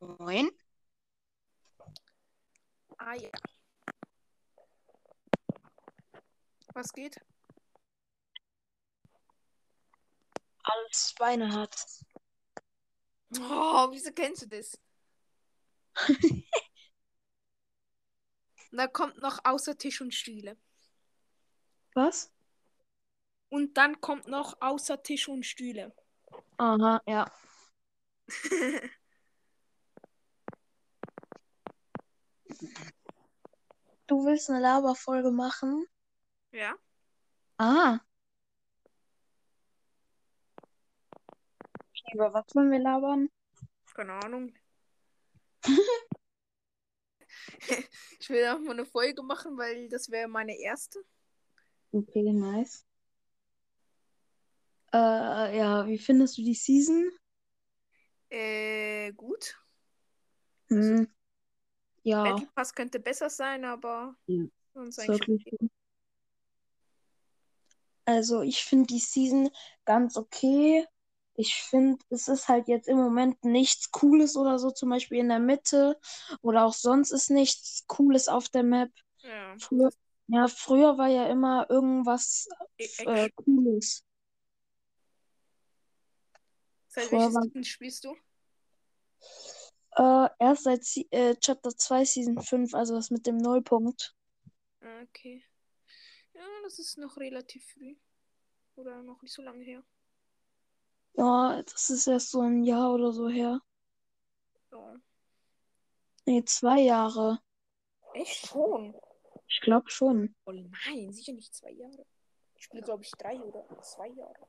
Moin. Ah ja. Was geht? Alles Beine hat. Oh, wieso kennst du das? da kommt noch außer Tisch und Stühle. Was? Und dann kommt noch außer Tisch und Stühle. Aha, ja. Du willst eine Laberfolge machen? ja? Ah. Über was wollen wir labern? Keine Ahnung. ich will auch mal eine Folge machen, weil das wäre meine erste. Okay, nice. Äh, ja, wie findest du die Season? Äh, gut. Hm. Ja, Battle Pass könnte besser sein, aber Ja, sonst eigentlich wirklich. Also ich finde die Season ganz okay. Ich finde, es ist halt jetzt im Moment nichts Cooles oder so, zum Beispiel in der Mitte. Oder auch sonst ist nichts Cooles auf der Map. Ja. Früher, ja, früher war ja immer irgendwas ist äh. Cooles. Seit war- Season spielst du? Äh, erst seit Se- äh, Chapter 2 Season 5, also das mit dem Nullpunkt. Ah, Okay. Ja, das ist noch relativ früh. Oder noch nicht so lange her. Ja, das ist erst so ein Jahr oder so her. Ja. Nee, zwei Jahre. Echt schon? Ich glaube schon. Oh nein, sicher nicht zwei Jahre. Ich spiele, glaube ich, drei oder zwei Jahre.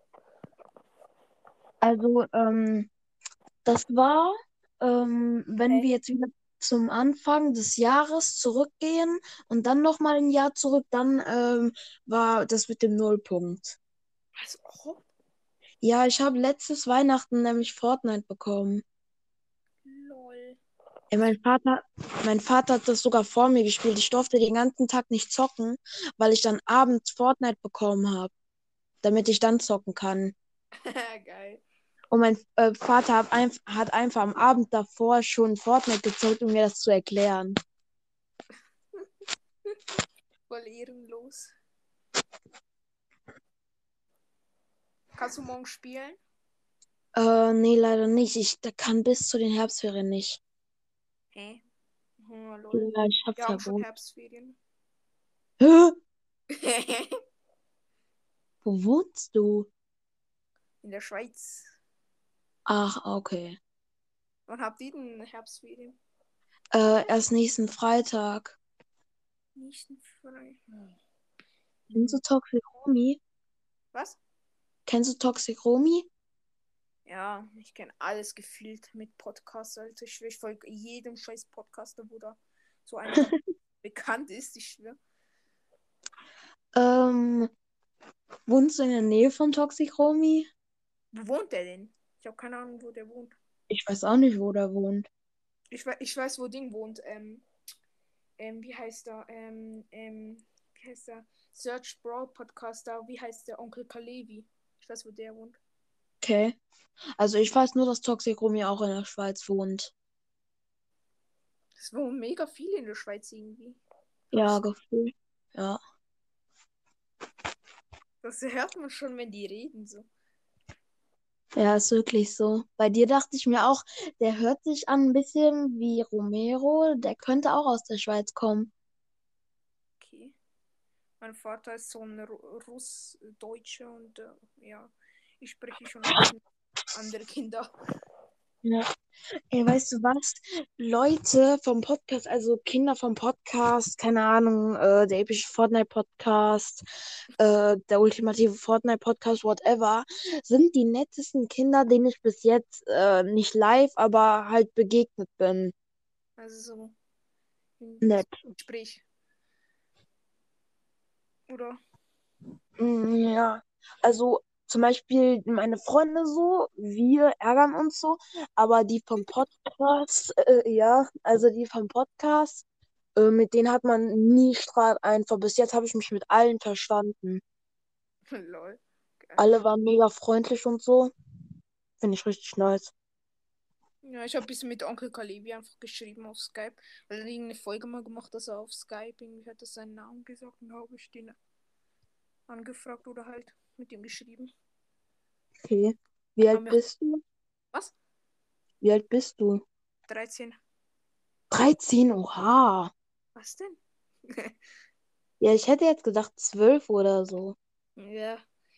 Also, ähm, das war, ähm, wenn Hä? wir jetzt wieder zum Anfang des Jahres zurückgehen und dann nochmal ein Jahr zurück, dann ähm, war das mit dem Nullpunkt. Was? Oh, Ja, ich habe letztes Weihnachten nämlich Fortnite bekommen. lol. Ey, mein Vater, mein Vater hat das sogar vor mir gespielt. Ich durfte den ganzen Tag nicht zocken, weil ich dann abends Fortnite bekommen habe, damit ich dann zocken kann. Geil. Und mein äh, Vater hat, einf hat einfach am Abend davor schon Fortnite gezockt, um mir das zu erklären. Voll ehrenlos. Kannst du morgen spielen? Äh, nee, leider nicht. Ich kann bis zu den Herbstferien nicht. Hä? Oh, lol. Ja, ich hab Wir haben schon. Herbstferien. Hä? Wo wohnst du? In der Schweiz. Ach, okay. Wann habt ihr denn Herbstferien? Äh, erst nächsten Freitag. Nächsten Freitag. Kennst du Toxic Romy? Was? Kennst du Toxic Romy? Ja, ich kenne alles gefühlt mit Podcasts. Also ich, ich folge jedem scheiß Podcaster, wo da so einer bekannt ist. Ich schwöre. Ähm, wohnst du in der Nähe von Toxic Romy? Wo wohnt der denn? Ich habe keine Ahnung, wo der wohnt. Ich weiß auch nicht, wo der wohnt. Ich, we ich weiß, wo Ding wohnt. Ähm, ähm, wie heißt der? Ähm, ähm, wie heißt der? Search Brawl Podcaster. Wie heißt der? Onkel Kalevi. Ich weiß, wo der wohnt. Okay. Also ich weiß nur, dass Toxic Romy auch in der Schweiz wohnt. Es wohnen mega viele in der Schweiz irgendwie. Ja, gefühlt. Ja. Das hört man schon, wenn die reden so. Ja, ist wirklich so. Bei dir dachte ich mir auch, der hört sich an ein bisschen wie Romero. Der könnte auch aus der Schweiz kommen. Okay. Mein Vater ist so ein Ru Russ-Deutscher und äh, ja, ich spreche schon bisschen andere Kinder. Ja. Ey, weißt du was? Leute vom Podcast, also Kinder vom Podcast, keine Ahnung, äh, der epische Fortnite-Podcast, äh, der ultimative Fortnite-Podcast, whatever, sind die nettesten Kinder, denen ich bis jetzt äh, nicht live, aber halt begegnet bin. Also so Nett. Gespräch. Oder? Mm, Ja, also zum Beispiel meine Freunde so, wir ärgern uns so, aber die vom Podcast, äh, ja, also die vom Podcast, äh, mit denen hat man nie Streit einfach. Bis jetzt habe ich mich mit allen verstanden. Lol. Geil. Alle waren mega freundlich und so. Finde ich richtig nice. Ja, ich habe ein bisschen mit Onkel Kalibi einfach geschrieben auf Skype, weil er irgendeine Folge mal gemacht, dass er auf Skype irgendwie hat er seinen Namen gesagt und habe ich den angefragt oder halt mit ihm geschrieben. Okay. Wie alt bist du? Was? Wie alt bist du? 13. 13, oha. Was denn? Ja, ich hätte jetzt gedacht 12 oder so. ja.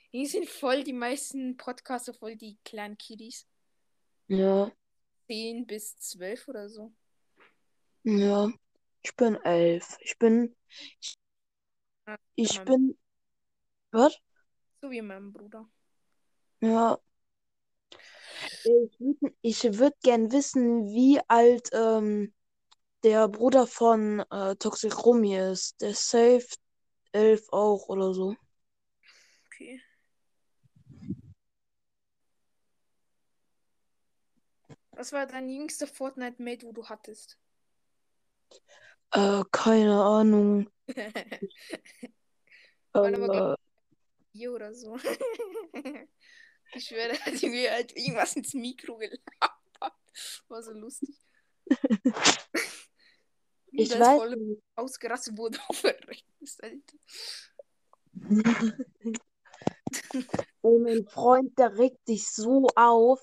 Hier sind voll die meisten Podcaster voll die kleinen Kiddies. Ja, 10 bis 12 oder so. ja. Ich bin elf. Ich bin. Ich mein- bin. Was? So wie mein Bruder. Ja. Ich würde ich würd gern wissen, wie alt ähm, der Bruder von äh, Toxic Romy ist. Der safe elf auch oder so. Okay. Was war dein jüngster Fortnite-Mate, wo du hattest? Äh, keine Ahnung. Aber, Äh, Hier oder so. ich schwöre, da hat mir halt irgendwas ins Mikro gelabert. War so lustig. ich Da ist weiß voll nicht. ausgerastet wurde auf verreckt ist, Alter. Ey, mein Freund, der regt sich so auf,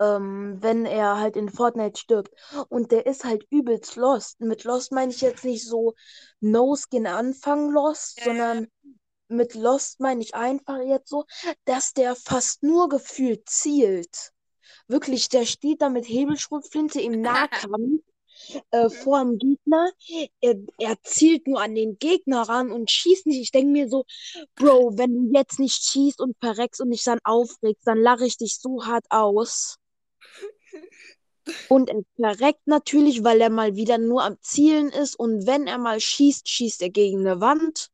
ähm, wenn er halt in Fortnite stirbt. Und der ist halt übelst lost. Mit lost meine ich jetzt nicht so No-Skin Anfang lost, ja. sondern mit lost meine ich einfach jetzt so, dass der fast nur gefühlt zielt. Wirklich, der steht da mit Hebelschrotflinte im Nahkampf äh, vor dem Gegner. Er, er zielt nur an den Gegner ran und schießt nicht. Ich denke mir so, Bro, wenn du jetzt nicht schießt und verreckst und dich dann aufregst, dann lache ich dich so hart aus. Und er verreckt natürlich, weil er mal wieder nur am Zielen ist. Und wenn er mal schießt, schießt er gegen eine Wand.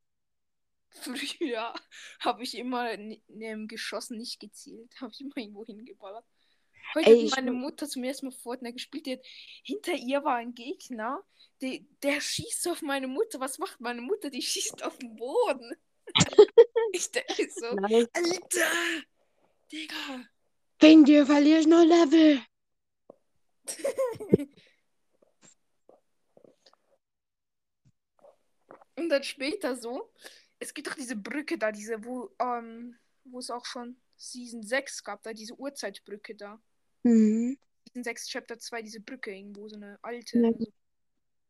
Früher habe ich immer ähm, geschossen, nicht gezielt. Habe ich immer irgendwo hingeballert. Heute Ey, hat meine mu- Mutter zum ersten Mal Fortnite gespielt. Die hat, hinter ihr war ein Gegner, der, der schießt auf meine Mutter. Was macht meine Mutter? Die schießt auf den Boden. ich denke so, Nein. Alter! Digga! Wegen dir verliere ich noch Level. Und dann später so, es gibt doch diese Brücke da, diese, wo, ähm, wo es auch schon Season 6 gab, da diese Urzeitbrücke da. Mhm. Season 6 Chapter 2, diese Brücke irgendwo, so eine alte, Ja. so,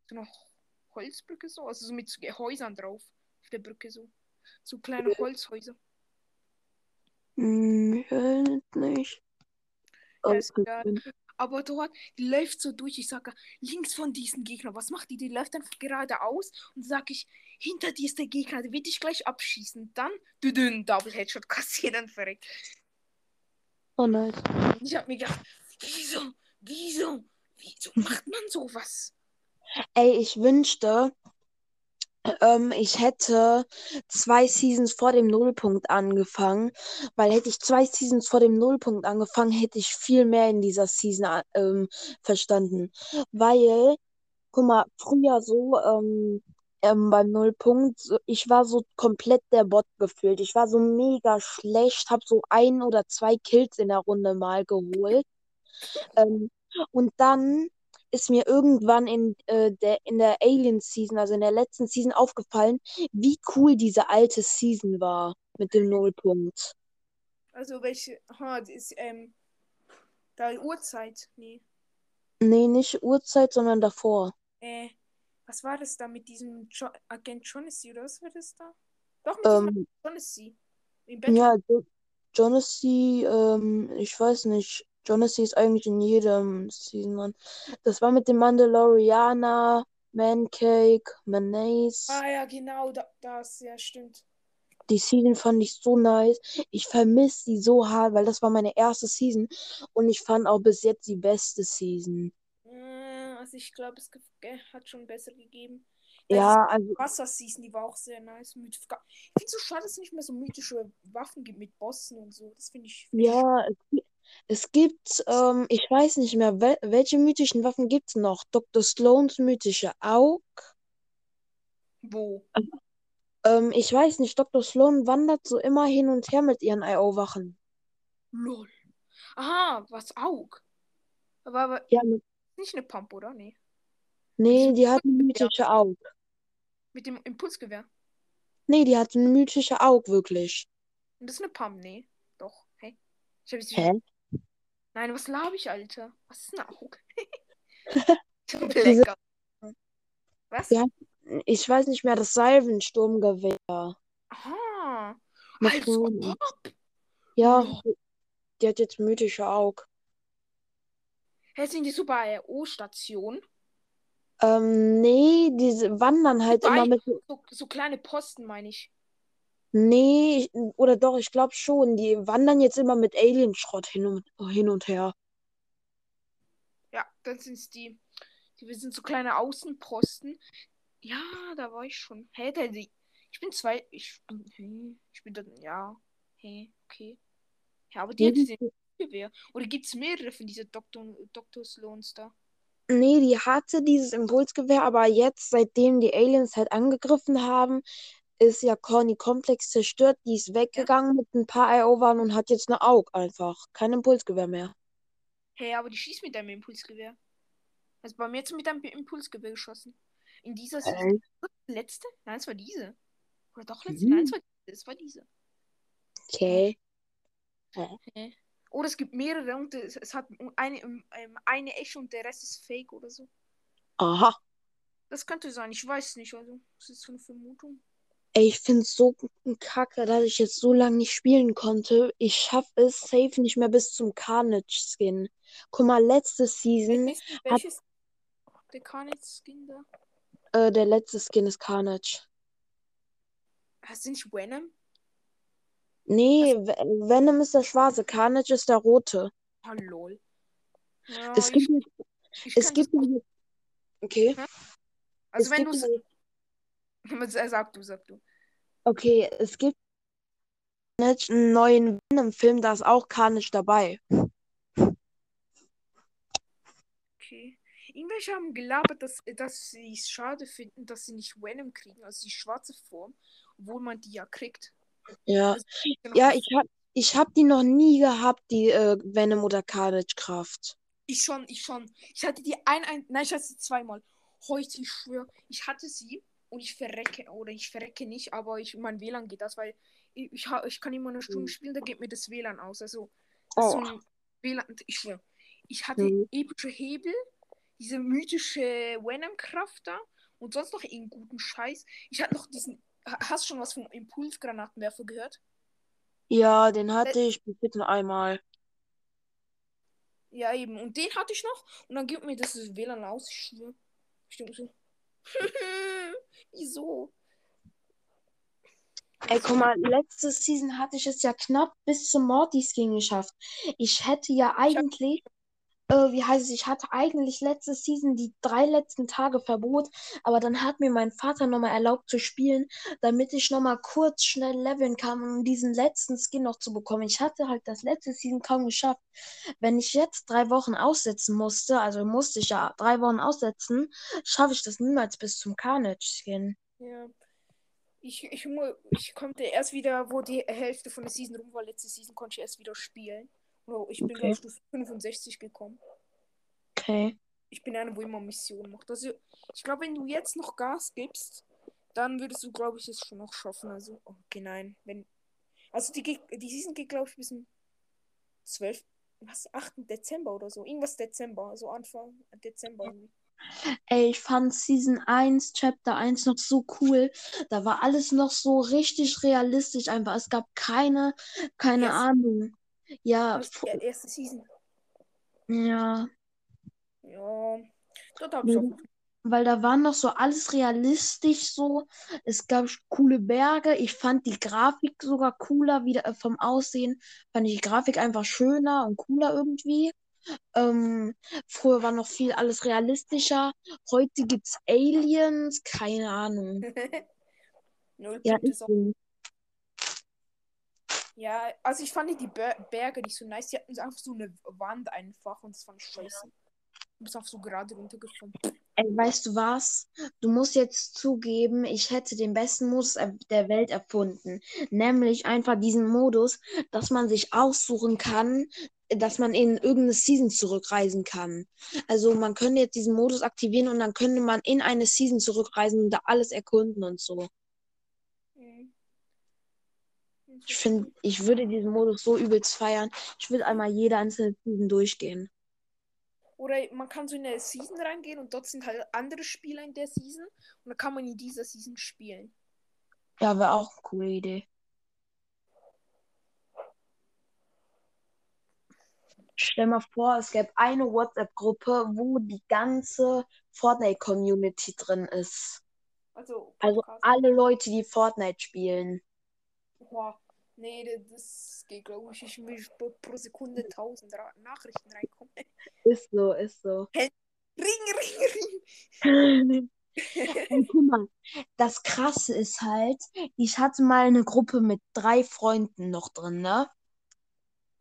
so eine Holzbrücke so, also so mit Häusern drauf auf der Brücke so. So kleine Holzhäuser. Hm, ich nicht. Ja, ist egal. Aber dort, die läuft so durch. Ich sage, links von diesen Gegner, was macht die? Die läuft einfach geradeaus und sage ich, hinter dir ist der Gegner, der wird dich gleich abschießen. Dann, du dünn, Double Headshot kassieren und verreckt. Oh nice. Und ich habe mir gedacht, wieso, wieso, wieso macht man sowas? Ey, ich wünschte, ähm, ich hätte zwei Seasons vor dem Nullpunkt angefangen, weil hätte ich zwei Seasons vor dem Nullpunkt angefangen, hätte ich viel mehr in dieser Season a- ähm, verstanden. Weil, guck mal, früher so ähm, ähm, beim Nullpunkt, ich war so komplett der Bot gefühlt. Ich war so mega schlecht, habe so ein oder zwei Kills in der Runde mal geholt. Ähm, und dann ist mir irgendwann in, äh, der, in der Alien Season, also in der letzten Season, aufgefallen, wie cool diese alte Season war mit dem Nullpunkt. Also welche, ha, das ist, ähm, da Uhrzeit, nee. Nee, nicht Uhrzeit, sondern davor. Äh, was war das da mit diesem jo Agent Jonassy oder was war das da? Doch, mit Ähm, Battle. ja, jo Jonassy, ähm, ich weiß nicht. Jonassy ist eigentlich in jedem Season dran. Das war mit dem Mandalorianer, Mancake, Mayonnaise. Ah ja, genau, da, das, ja, stimmt. Die Season fand ich so nice. Ich vermisse sie so hart, weil das war meine erste Season. Und ich fand auch bis jetzt die beste Season. Äh, Also ich glaube, es ge- hat schon besser gegeben. Da Ja, also, Wasser-Season, die war auch sehr nice. Mit, ich finde es so schade, dass es nicht mehr so mythische Waffen gibt mit Bossen und so. Das finde ich. find ich ja, gi- es gibt, ähm, ich weiß nicht mehr, wel welche mythischen Waffen gibt es noch? Dr. Sloans mythische Aug. Wo? Ähm, ich weiß nicht, Dr. Sloan wandert so immer hin und her mit ihren IO-Wachen. Lol. Aha, was Aug? Aber, aber Ja, mit, nicht eine Pump, oder? Nee. nee, die hat eine mythische Aug. Mit dem Impulsgewehr. Nee, die hat eine mythische Aug, wirklich. Und das ist eine Pump, nee. Doch. Hey. Ich hab jetzt Hä? Nein, was laber ich, Alter? Was ist eine Aug? Diese-. Was? Ja. Ich weiß nicht mehr, das Salvensturmgewehr. Aha. Als ob. Ja, die hat jetzt mythische Aug. Hä, sind die so bei O-Station? Ähm, nee, diese wandern halt Bei- immer mit. So, so kleine Posten, meine ich. Nee, ich, oder doch, ich glaube schon. Die wandern jetzt immer mit Alienschrott hin und, hin und her. Ja, dann sind es die. Die sind so kleine Außenposten. Ja, da war ich schon. Hä, der, die, ich bin zwei. Ich bin. Hä, ich bin dann. Ja. Hä, okay. Ja, aber die Nee, hat die, den Gewehr. Oder gibt es mehrere von diesen Dr. Dr. Sloans da? nee, die hatte dieses Impulsgewehr, aber jetzt, seitdem die Aliens halt angegriffen haben, ist ja Corny Komplex zerstört. Die ist weggegangen mit ein paar IO-Waren und hat jetzt eine Aug einfach. Kein Impulsgewehr mehr. Hä, aber die schießt mit einem Impulsgewehr. Also bei mir jetzt mit einem Impulsgewehr geschossen. In dieser Season. Letzte? Nein, es war diese. Oder doch letzte? Mhm. Nein, es war diese. Es war diese. Okay. Hä? Oder es gibt mehrere und es, es hat eine, ähm, eine echte und der Rest ist fake oder so. Aha. Das könnte sein, ich weiß nicht. Also, das ist so eine Vermutung. Ey, ich find's so kacke, dass ich jetzt so lange nicht spielen konnte. Ich schaff es safe nicht mehr bis zum Carnage-Skin. Guck mal, letzte Season, Welches, welches der Carnage-Skin da? äh, der letzte Skin ist Carnage. Hast du nicht Venom? Nee, Ve- Venom ist der schwarze, Carnage ist der rote. Ah, lol. Ja, Es ich, gibt, jetzt- ich es gibt, okay, also es wenn du sag du, sag du. Okay, es gibt einen neuen Venom-Film, da ist auch Carnage dabei. Okay. Irgendwelche haben gelabert, dass, dass sie es schade finden, dass sie nicht Venom kriegen, also die schwarze Form, obwohl man die ja kriegt. Ja, Also, noch ja, ich hab, ich hab die noch nie gehabt, die äh, Venom- oder Carnage-Kraft. Ich schon, ich schon. Ich hatte die ein, ein nein, ich hatte sie zweimal. Heute, ich schwöre, ich hatte sie und ich verrecke, oder ich verrecke nicht, aber ich, mein WLAN geht das, weil ich, ich, ich kann immer eine Stunde Mhm. spielen, da geht mir das WLAN aus. Also, so Oh. ein WLAN, ich schwöre. Ich hatte Mhm. epische Hebel, diese mythische Venom-Kraft da und sonst noch irgendeinen guten Scheiß. Ich hatte noch diesen, ha- hast du schon was vom Impulsgranatenwerfer gehört? Ja, den hatte ich bis jetzt nur einmal. Ja, eben. Und den hatte ich noch. Und dann gibt mir das WLAN aus. Ich schwöre. Ich denke so. Wieso? Ey, guck mal, letzte Season hatte ich es ja knapp bis zum Morty-Skin geschafft. Ich hätte ja eigentlich, äh, wie heißt es, ich hatte eigentlich letzte Season die drei letzten Tage Verbot, aber dann hat mir mein Vater nochmal erlaubt zu spielen, damit ich nochmal kurz schnell leveln kann, um diesen letzten Skin noch zu bekommen. Ich hatte halt das letzte Season kaum geschafft. Wenn ich jetzt drei Wochen aussetzen musste, also musste ich ja drei Wochen aussetzen, schaffe ich das niemals bis zum Carnage-Skin. Ja. Ich, ich, ich konnte erst wieder, wo die Hälfte von der Season rum war, letzte Season konnte ich erst wieder spielen. Oh, ich bin Okay. gleich Stufe 65 gekommen. Okay. Ich bin einer, wo immer Missionen macht. Also, ich glaube, wenn du jetzt noch Gas gibst, dann würdest du, glaube ich, es schon noch schaffen. Also, okay, nein. Wenn, also, die, die Season geht, glaube ich, bis zum 12. Was? 8. Dezember oder so. Irgendwas Dezember. Also Anfang Dezember. irgendwie. Ey, ich fand Season 1, Chapter 1 noch so cool. Da war alles noch so richtig realistisch einfach. Es gab keine, keine Yes. Ahnung. Ja, die erste Season. ja. Ja. Dort habe ich auch. Weil, da war noch so alles realistisch so. Es gab coole Berge. Ich fand die Grafik sogar cooler, wieder äh, vom Aussehen. Fand ich die Grafik einfach schöner und cooler irgendwie. Ähm, früher war noch viel alles realistischer. Heute gibt's Aliens, keine Ahnung. Null Ja, ist so. Ja, also ich fand die Ber Berge nicht so nice. Die hatten einfach so eine Wand einfach und das fand ich scheiße. Du bist einfach so gerade runtergefallen. Ey, weißt du was? Du musst jetzt zugeben, ich hätte den besten Modus er- der Welt erfunden. Nämlich einfach diesen Modus, dass man sich aussuchen kann, dass man in irgendeine Season zurückreisen kann. Also man könnte jetzt diesen Modus aktivieren und dann könnte man in eine Season zurückreisen und da alles erkunden und so. Ich finde, ich würde diesen Modus so übelst feiern. Ich würde einmal jede einzelne Season durchgehen. Oder man kann so in eine Season reingehen und dort sind halt andere Spieler in der Season und dann kann man in dieser Season spielen. Ja, wäre auch eine coole Idee. Stell mal vor, es gäbe eine WhatsApp-Gruppe, wo die ganze Fortnite-Community drin ist. Also, Also alle Leute, die Fortnite spielen. Boah, nee, das- geht, glaube ich. Ich will pro- Sekunde 1000 Ra Nachrichten reinkommen. Ist so, ist so. Ring, ring, ring. Ey, guck mal, das Krasse ist halt, ich hatte mal eine Gruppe mit drei Freunden noch drin, ne?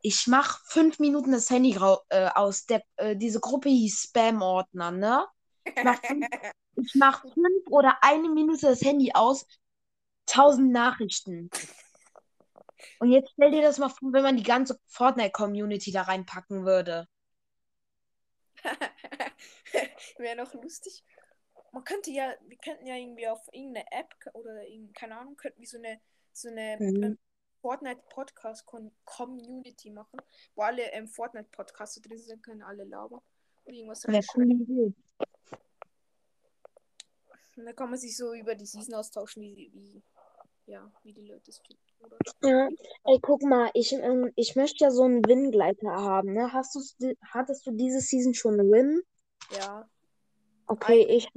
Ich mach fünf Minuten das Handy äh, aus. Der, äh, diese Gruppe hieß Spam-Ordner, ne? Ich mach, fünf, ich mach fünf oder eine Minute das Handy aus. Tausend Nachrichten. Und jetzt stell dir das mal vor, wenn man die ganze Fortnite-Community da reinpacken würde. Wäre noch lustig. Man könnte ja, wir könnten ja irgendwie auf irgendeine App oder keine Ahnung, könnten wir so eine, so eine Mhm. ähm, Fortnite Podcast Con Community machen, wo alle ähm, Fortnite Podcasts drin sind, können alle labern. Und irgendwas Wäre coole Idee. Und dann kann man sich so über die Season austauschen, wie, wie, ja, wie die Leute es finden. Ja, ey, guck mal, ich, ähm, ich möchte ja so einen Win-Gleiter haben, ne? Hast di- hattest du diese Season schon einen Win? Ja. Okay, ich,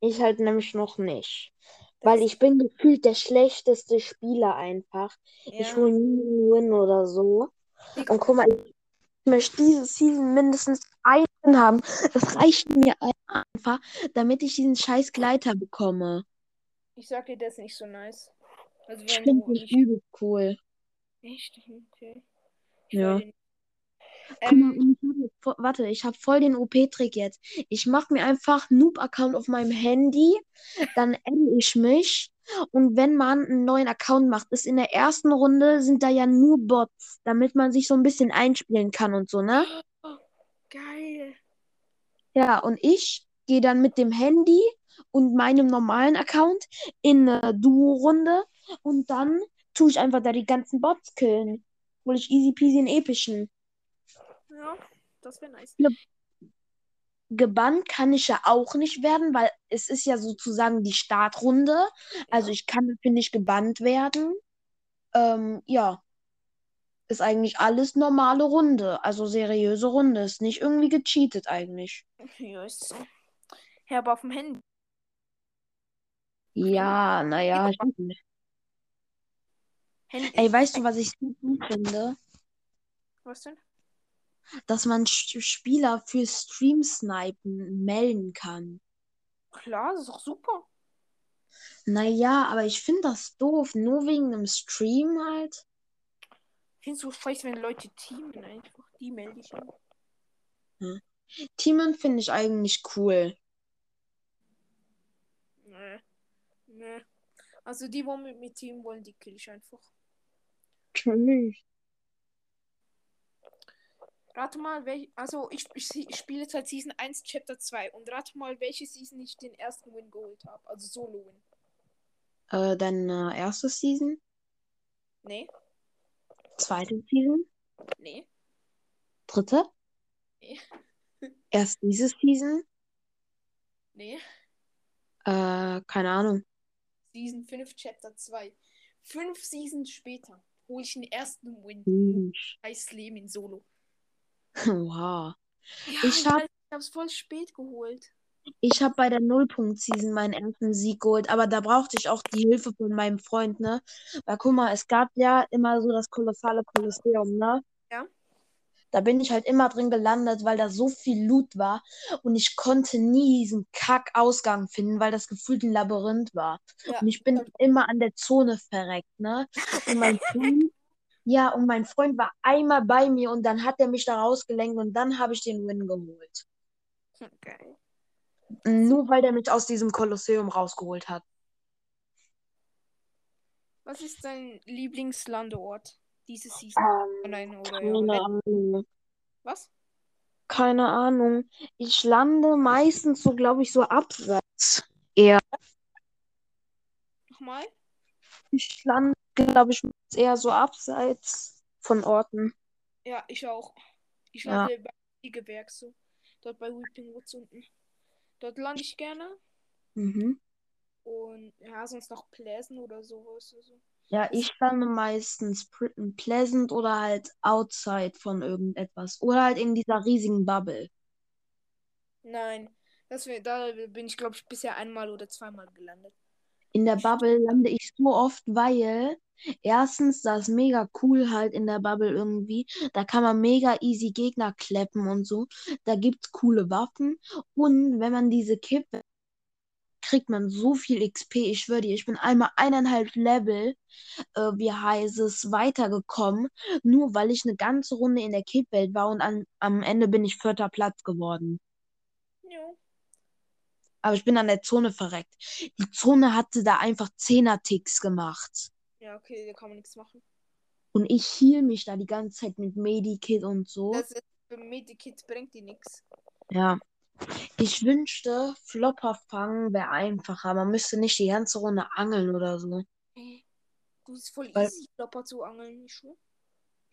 ich halt nämlich noch nicht. Das- Weil ich bin gefühlt der schlechteste Spieler einfach. Ich ja. hole nie einen Win oder so. Und guck mal, ich möchte diese Season mindestens einen haben. Es reicht mir einfach, damit ich diesen scheiß Gleiter bekomme. Ich sag dir, das ist nicht so nice. Also Ich finde den übel cool. Echt? Okay. Ich Ja. den- mal, Ähm, voll, warte, ich habe voll den OP-Trick jetzt. Ich mache mir einfach Noob-Account auf meinem Handy, dann adde ich mich und wenn man einen neuen Account macht, ist in der ersten Runde sind da ja nur Bots, damit man sich so ein bisschen einspielen kann und so, ne? geil. Ja, und ich gehe dann mit dem Handy und meinem normalen Account in eine Duo-Runde und dann tue ich einfach da die ganzen Bots killen. Hol ich easy peasy in epischen. Ja, das wäre nice. Gebannt kann ich ja auch nicht werden, weil es ist ja sozusagen die Startrunde. Also Ja. ich kann dafür nicht gebannt werden. Ähm, ja. Ist eigentlich alles normale Runde. Also seriöse Runde. Ist nicht irgendwie gecheatet eigentlich. Ja, ist so. Ja, aber auf dem Handy. Ja, naja. ich. Handy Ey, weißt du, was ich so gut finde? Was denn? Dass man Spieler für Stream-Snipen melden kann. Klar, das ist doch super. Naja, aber ich finde das doof. Nur wegen einem Stream halt. Findest du scheiße, wenn Leute teamen einfach? Die melde ich an. Teamen finde ich eigentlich cool. Nee. Nee. Also die, wo mit mir teamen wollen, die kill ich einfach. Tschüss. Rate mal, welch, also ich, ich, ich spiele jetzt halt Season 1, Chapter 2 und rate mal, welche Season ich den ersten Win geholt habe. Also Solo-Win. Äh, deine erste Season? Nee, Zweite Season? nee, Dritte? nee, Erst diese Season? nee. Äh, keine Ahnung. Season 5, Chapter 2. Fünf Seasons später hole ich den ersten Win. Scheiß Leben in Solo. Wow. Ja, Ich ich, hab- weiß, ich hab's voll spät geholt. Ich habe bei der Nullpunkt-Season meinen ersten Sieg geholt, aber da brauchte ich auch die Hilfe von meinem Freund, ne? Weil guck mal, es gab ja immer so das kolossale Kolosseum, ne? Da bin ich halt immer drin gelandet, weil da so viel Loot war und ich konnte nie diesen Kack-Ausgang finden, weil das gefühlt ein Labyrinth war. Ja. Und ich bin immer an der Zone verreckt, ne? Und mein Freund, ja, und mein Freund war einmal bei mir und dann hat er mich da rausgelenkt und dann habe ich den Win geholt. Geil. Nur weil der mich aus diesem Kolosseum rausgeholt hat. Was ist dein Lieblingslandeort? Diese Season? Ähm, nein, oder ja, keine Ahnung. Was? Keine Ahnung. Ich lande meistens so, glaube ich, so abseits. Eher. Nochmal? Ich lande, glaube ich, eher so abseits von Orten. Ja, ich auch. Ich Ja. lande bei Gewerk so. Dort bei Weeping Woods unten. Dort lande ich gerne. Mhm. Und ja, sonst noch Pleasant oder sowas. Also. Ja, ich lande meistens pleasant oder halt outside von irgendetwas. Oder halt in dieser riesigen Bubble. Nein, das da bin ich, glaube ich, bisher einmal oder zweimal gelandet. In der Bubble lande ich so oft, weil erstens, das ist mega cool halt in der Bubble irgendwie. Da kann man mega easy Gegner kleppen und so. Da gibt's coole Waffen. Und wenn man diese kippt, kriegt man so viel XP. Ich schwöre dir, ich bin einmal eineinhalb Level, äh, wie heißt es, weitergekommen. Nur weil ich eine ganze Runde in der Kippwelt war und an, am Ende bin ich vierter Platz geworden. Ja. Aber ich bin an der Zone verreckt. Die Zone hatte da einfach Zehner-Ticks gemacht. Ja, okay, da kann man nichts machen. Und ich heal mich da die ganze Zeit mit Medikit und so. Das ist, für Medikit bringt die nichts. Ja. Ich wünschte, Flopper fangen wäre einfacher. Man müsste nicht die ganze Runde angeln oder so. Du ist voll Weil- easy, Flopper zu angeln, nicht schwör.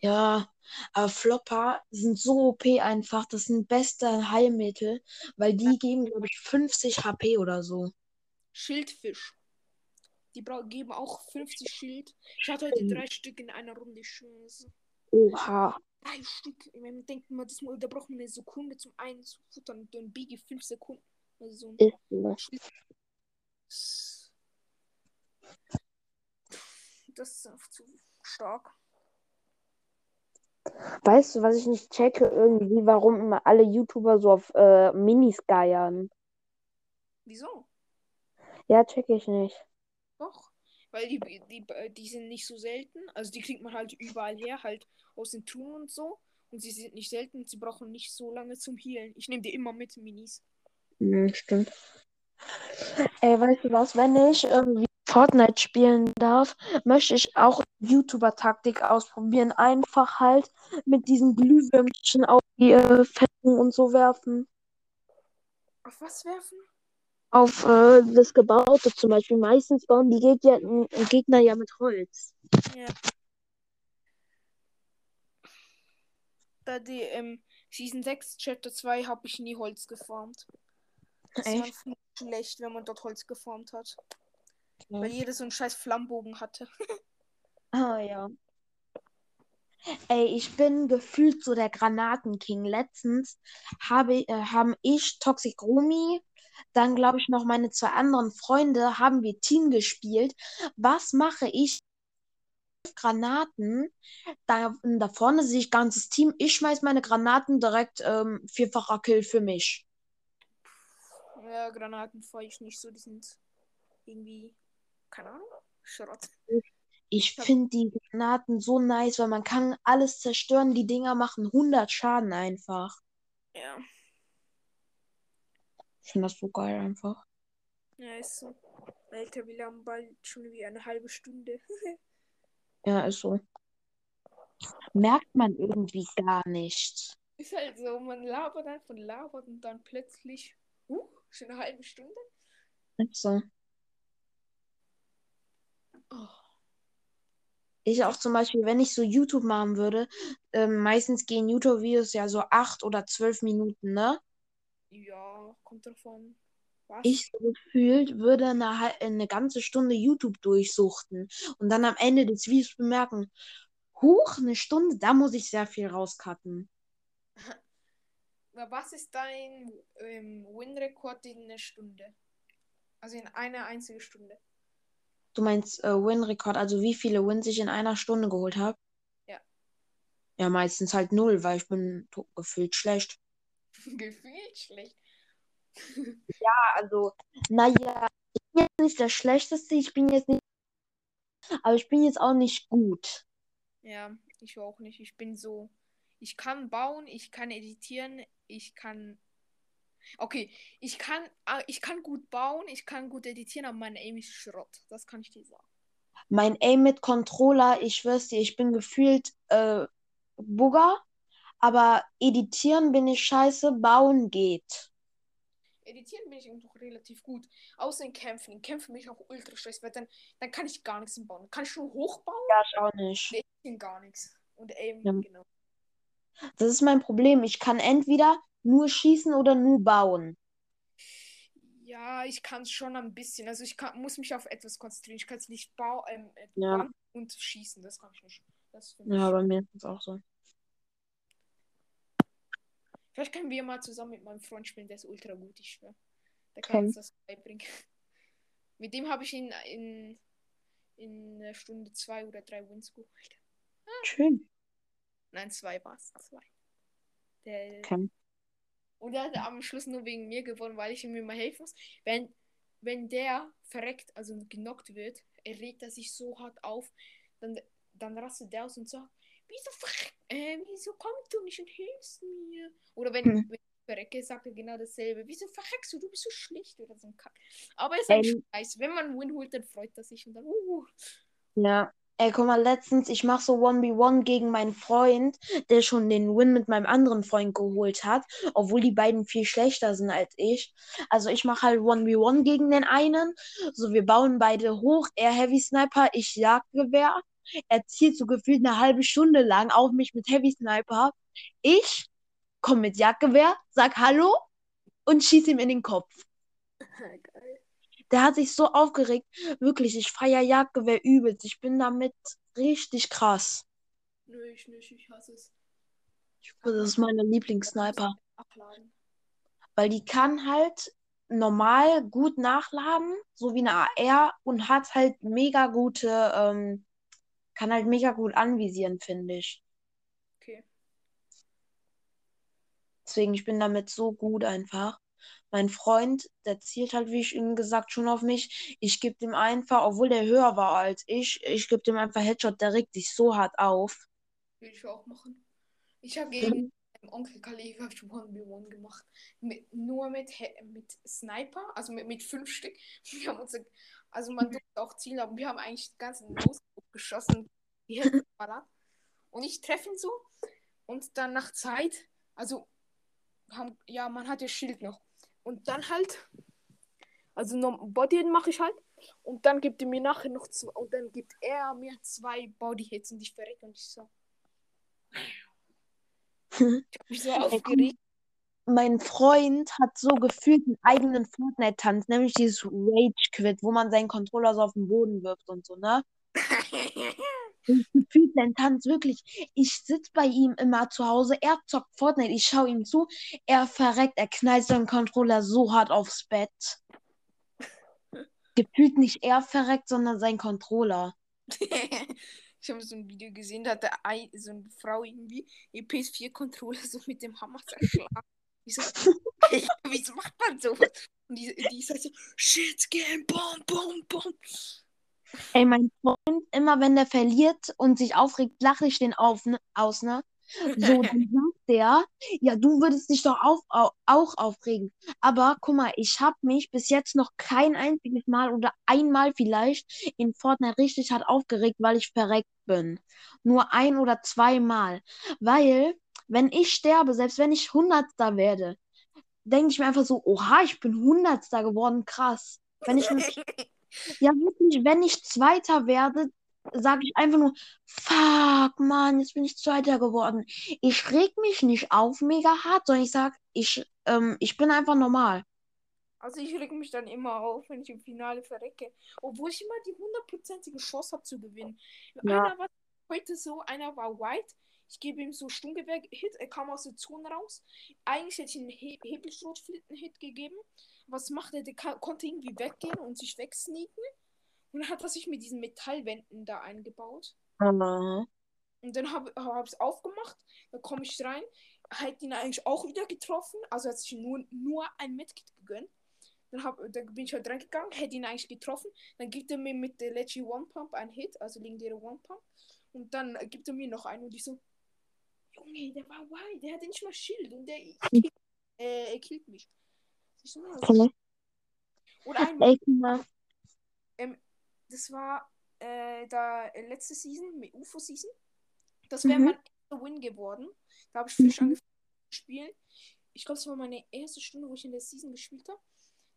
Ja, aber Flopper sind so OP einfach. Das sind beste Heilmittel, weil die geben, glaube ich, 50 HP oder so. Schildfisch. Die geben auch 50 Schild. Ich hatte heute drei Stück in einer Runde. Es. Oha. Drei Stück. Ich meine, denkt mal, das, da braucht man eine Sekunde zum einen zu futtern. Und dann Biggie fünf Sekunden. Also so ein so. Das ist einfach zu stark. Weißt du, was ich nicht checke irgendwie, warum immer alle YouTuber so auf äh, Minis geiern? Wieso? Ja, check ich nicht. Doch. Weil die, die, die sind nicht so selten. Also die kriegt man halt überall her, halt aus den Truhen und so. Und sie sind nicht selten und sie brauchen nicht so lange zum Healen. Ich nehme die immer mit, Minis. Hm, stimmt. Ey, weißt du was, wenn ich irgendwie Fortnite spielen darf, möchte ich auch YouTuber-Taktik ausprobieren. Einfach halt mit diesen Glühwürmchen auf die äh, Festung und so werfen. Auf was werfen? Auf äh, das Gebaute zum Beispiel. Meistens bauen die Gegner, Gegner ja mit Holz. Ja. Bei die, ähm, Season 6, Chapter 2 habe ich nie Holz geformt. Das war Echt? viel schlecht, wenn man dort Holz geformt hat. Ja. Weil jeder so einen scheiß Flammbogen hatte. Ah ja. Ey, ich bin gefühlt so der Granatenking. Letztens habe, äh, haben ich, Toxic Rumi, dann glaube ich noch meine zwei anderen Freunde, haben wir Team gespielt. Was mache ich? Granaten. Da, da vorne sehe ich ganzes Team. Ich schmeiß meine Granaten direkt ähm, vierfacher Kill für mich. Ja, Granaten fahre ich nicht so. Die sind irgendwie, keine Ahnung, Schrott. Ich Ja. finde die Granaten so nice, weil man kann alles zerstören. Die Dinger machen 100 Schaden einfach. Ja, Ich finde das so geil einfach. ja, ist so. Alter, wir haben bald schon wie eine halbe Stunde. Ja, ist so. Merkt man irgendwie gar nicht. Ist halt so, man labert einfach und labert und dann plötzlich, uh, schon eine halbe Stunde. Ist so. Oh, Ich auch zum Beispiel, wenn ich so YouTube machen würde, ähm, meistens gehen YouTube-Videos ja so acht oder zwölf Minuten, ne? ja, kommt drauf an. Was? Ich so gefühlt würde eine, eine ganze Stunde YouTube durchsuchten und dann am Ende des Videos bemerken, huch, eine Stunde, da muss ich sehr viel rauscutten. Was ist dein ähm, Win-Rekord in einer Stunde? Also in einer einzigen Stunde. Du meinst äh, Win-Rekord, also wie viele Wins ich in einer Stunde geholt habe? Ja. Ja, meistens halt null, weil ich bin gefühlt schlecht. Gefühlt schlecht. Also, naja, ich bin jetzt nicht der Schlechteste, ich bin jetzt nicht, aber ich bin jetzt auch nicht gut. Ja, ich auch nicht. Ich bin so. Ich kann bauen, ich kann editieren, ich kann. Okay, ich kann, ah, ich kann gut bauen, ich kann gut editieren, aber mein Aim ist Schrott. Das kann ich dir sagen. Mein Aim mit Controller, ich schwör's dir, ich bin gefühlt äh, Bugger, Aber editieren bin ich scheiße, bauen geht. Editieren bin ich noch relativ gut. Außer in Kämpfen. In Kämpfen bin ich auch ultra stress, weil dann, dann kann ich gar nichts bauen. Kann ich schon hochbauen? Ja, ich auch nicht. Nee, ich gar nichts. Und eben, Ja. genau. Das ist mein Problem. Ich kann entweder nur schießen oder nur bauen. Ja, ich kann es schon ein bisschen. Also ich kann, muss mich auf etwas konzentrieren. Ich kann es nicht bauen ähm, äh, Ja. bauen und schießen. Das kann ich nicht. Ja, bei mir ist es auch so. Vielleicht können wir mal zusammen mit meinem Freund spielen, der ist ultra gut, ich schwör. Der Okay. kann uns das beibringen. Mit dem habe ich in, in, in einer Stunde zwei oder drei Wins geholt. Schön. Nein, zwei war es. Zwei. Der, Okay. Und er hat am Schluss nur wegen mir gewonnen, weil ich ihm immer helfen muss. Wenn, wenn der verreckt, also genockt wird, er regt er sich so hart auf, dann, dann rastet der aus und sagt, wieso, äh, wieso kommst du nicht und hilfst mir? Oder wenn, Hm. wenn ich verrecke, sagt er genau dasselbe. Wieso verreckst du? Du bist so schlecht oder so ein Kack. Aber er ist ein Ähm. Scheiß. Wenn man einen Win holt, dann freut er sich und dann, uh, Ja. Ey, guck mal, letztens, ich mach so 1v1 gegen meinen Freund, der schon den Win mit meinem anderen Freund geholt hat, obwohl die beiden viel schlechter sind als ich. Also ich mach halt 1v1 gegen den einen. So, wir bauen beide hoch. Er Heavy Sniper, ich Jagdgewehr. Er zielt so gefühlt eine halbe Stunde lang auf mich mit Heavy Sniper. Ich komm mit Jagdgewehr, sag Hallo und schieß ihm in den Kopf. Der hat sich so aufgeregt. Wirklich, ich feier Jagdgewehr übelst. Ich bin damit richtig krass. Nö, ich nicht, ich hasse es. Das ist meine Lieblingssniper. Weil die kann halt normal gut nachladen, so wie eine AR und hat halt mega gute, ähm, kann halt mega gut anvisieren, finde ich. Okay. Deswegen, ich bin damit so gut einfach. Mein Freund, der zielt halt, wie ich ihm gesagt, schon auf mich. Ich gebe dem einfach, obwohl der höher war als ich, ich gebe dem einfach Headshot, der regt sich so hart auf. Will ich auch machen. Ich habe gegen meinen Onkel ich 1v1 gemacht. Mit, nur mit, mit Sniper, also mit, mit fünf Stück. Wir haben uns, also man durfte auch zielen, aber wir haben eigentlich die ganzen Los geschossen. Und ich treffe ihn so. Und dann nach Zeit, also haben, ja, man hat ja Schild noch. Und dann halt, also noch Body mache ich halt. Und dann gibt er mir nachher noch zwei, und dann gibt er mir zwei Body Hits und ich verrecke und ich so. Ich hab mich so aufgeregt. Mein Freund hat so gefühlt einen eigenen Fortnite-Tanz, nämlich dieses Rage-Quit, wo man seinen Controller so auf den Boden wirft und so, ne? Und gefühlt sein Tanz wirklich. Ich sitz bei ihm immer zu Hause, er zockt Fortnite, ich schaue ihm zu, er verreckt, er knallt seinen Controller so hart aufs Bett. Gefühlt nicht er verreckt, sondern sein Controller. ich habe so ein Video gesehen, da hat der ein, so eine Frau irgendwie ihr PS4-Controller so mit dem Hammer zerschlagen. Ich so, wieso macht man sowas? Und die, die ist halt so, shit, game, bom, bom, bom. Ey, mein Freund, immer wenn der verliert und sich aufregt, lache ich den auf, ne, aus, ne? So, dann sagt der, ja, du würdest dich doch auf, au, auch aufregen. Aber guck mal, ich habe mich bis jetzt noch kein einziges Mal oder einmal vielleicht in Fortnite richtig hart aufgeregt, weil ich verreckt bin. Nur ein oder zweimal. Weil, wenn ich sterbe, selbst wenn ich Hundertster werde, denke ich mir einfach so, oha, ich bin Hundertster geworden, krass. Wenn ich mich ja, wirklich, wenn ich Zweiter werde, sage ich einfach nur, fuck, Mann, jetzt bin ich Zweiter geworden. Ich reg mich nicht auf mega hart, sondern ich sag, ich, ähm, ich bin einfach normal. Also ich reg mich dann immer auf, wenn ich im Finale verrecke. Obwohl ich immer die hundertprozentige Chance habe zu gewinnen. Ja. Einer war heute so, einer war white. Ich gebe ihm so Sturmgewehr-Hit, er kam aus der Zone raus. Eigentlich hätte ich einen He Hebelschrotflinten-Hit gegeben. Was macht er? Der konnte irgendwie weggehen und sich wegsneaken. Und dann hat er sich mit diesen Metallwänden da eingebaut. Äh, Und dann habe hab ich es aufgemacht. Dann komme ich rein. Hätte ihn eigentlich auch wieder getroffen. Also hat sich nur, nur ein Medkit gegönnt. Dann, hab, dann bin ich halt reingegangen, hätte ihn eigentlich getroffen. Dann gibt er mir mit der Leggy One Pump einen Hit, also legendäre One Pump. Und dann gibt er mir noch einen und ich so, Junge, der war white, der hatte nicht mal Schild und der killt, äh, er killt mich. Okay. Oder guck mal. das war äh, da äh, letzte Season, mit UFO-Season. Das wäre Mhm. mein Win geworden. Da habe ich frisch Mhm. angefangen zu spielen. Ich glaube, es war meine erste Stunde, wo ich in der Season gespielt habe.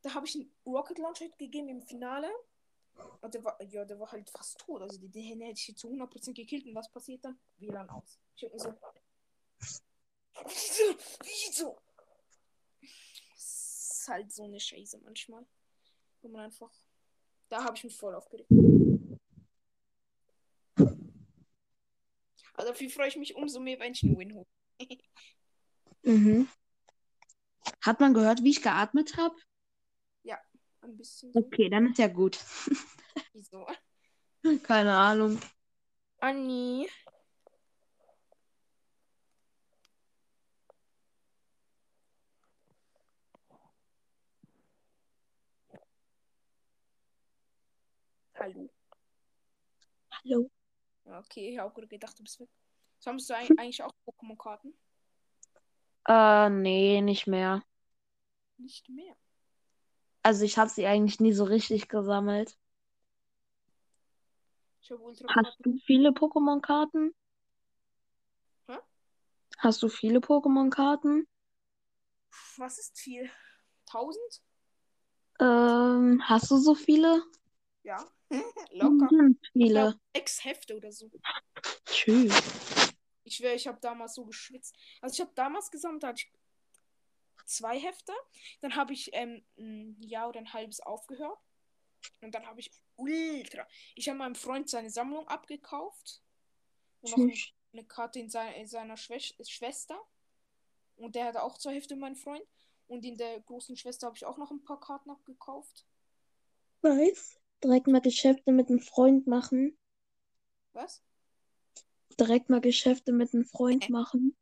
Da habe ich einen Rocket Launcher gegeben im Finale. Und der war, ja, der war halt fast tot. Also den, den hätte ich zu 100% gekillt. Und was passiert dann? WLAN aus. Ich hab mir so. Wieso? Wieso? Das ist halt so eine Scheiße manchmal. Wo man einfach. Da habe ich mich voll aufgeregt. Also dafür freue ich mich umso mehr, wenn ich einen Win hole. Mhm. Hat man gehört, wie ich geatmet habe? Ein bisschen. Okay, dann ist ja gut. Wieso? Keine Ahnung. Anni. Hallo. Hallo. Ja, Okay, ich habe auch gedacht, du bist weg. Sammelst du eig- eigentlich auch Pokémon-Karten? Äh, nee, nicht mehr. Nicht mehr. Also ich habe sie eigentlich nie so richtig gesammelt. Hast du viele Pokémon-Karten? Hä? Hast du viele Pokémon-Karten? Was ist viel? 1000? Ähm, hast du so viele? Ja. Locker. Viele. glaube, sechs Hefte oder so. Tschüss. Ich schwöre, ich habe damals so geschwitzt. Also ich habe damals gesammelt, da hatte ich zwei Hefte. Dann habe ich ähm, ein Jahr oder ein halbes aufgehört. Und dann habe ich ultra. Ich habe meinem Freund seine Sammlung abgekauft. Und noch eine Karte in, sein, in seiner Schwäch Schwester. Und der hatte auch zwei Hefte, mein Freund. Und in der großen Schwester habe ich auch noch ein paar Karten abgekauft. Nice. Direkt mal Geschäfte mit einem Freund machen. Was? Direkt mal Geschäfte mit einem Freund machen.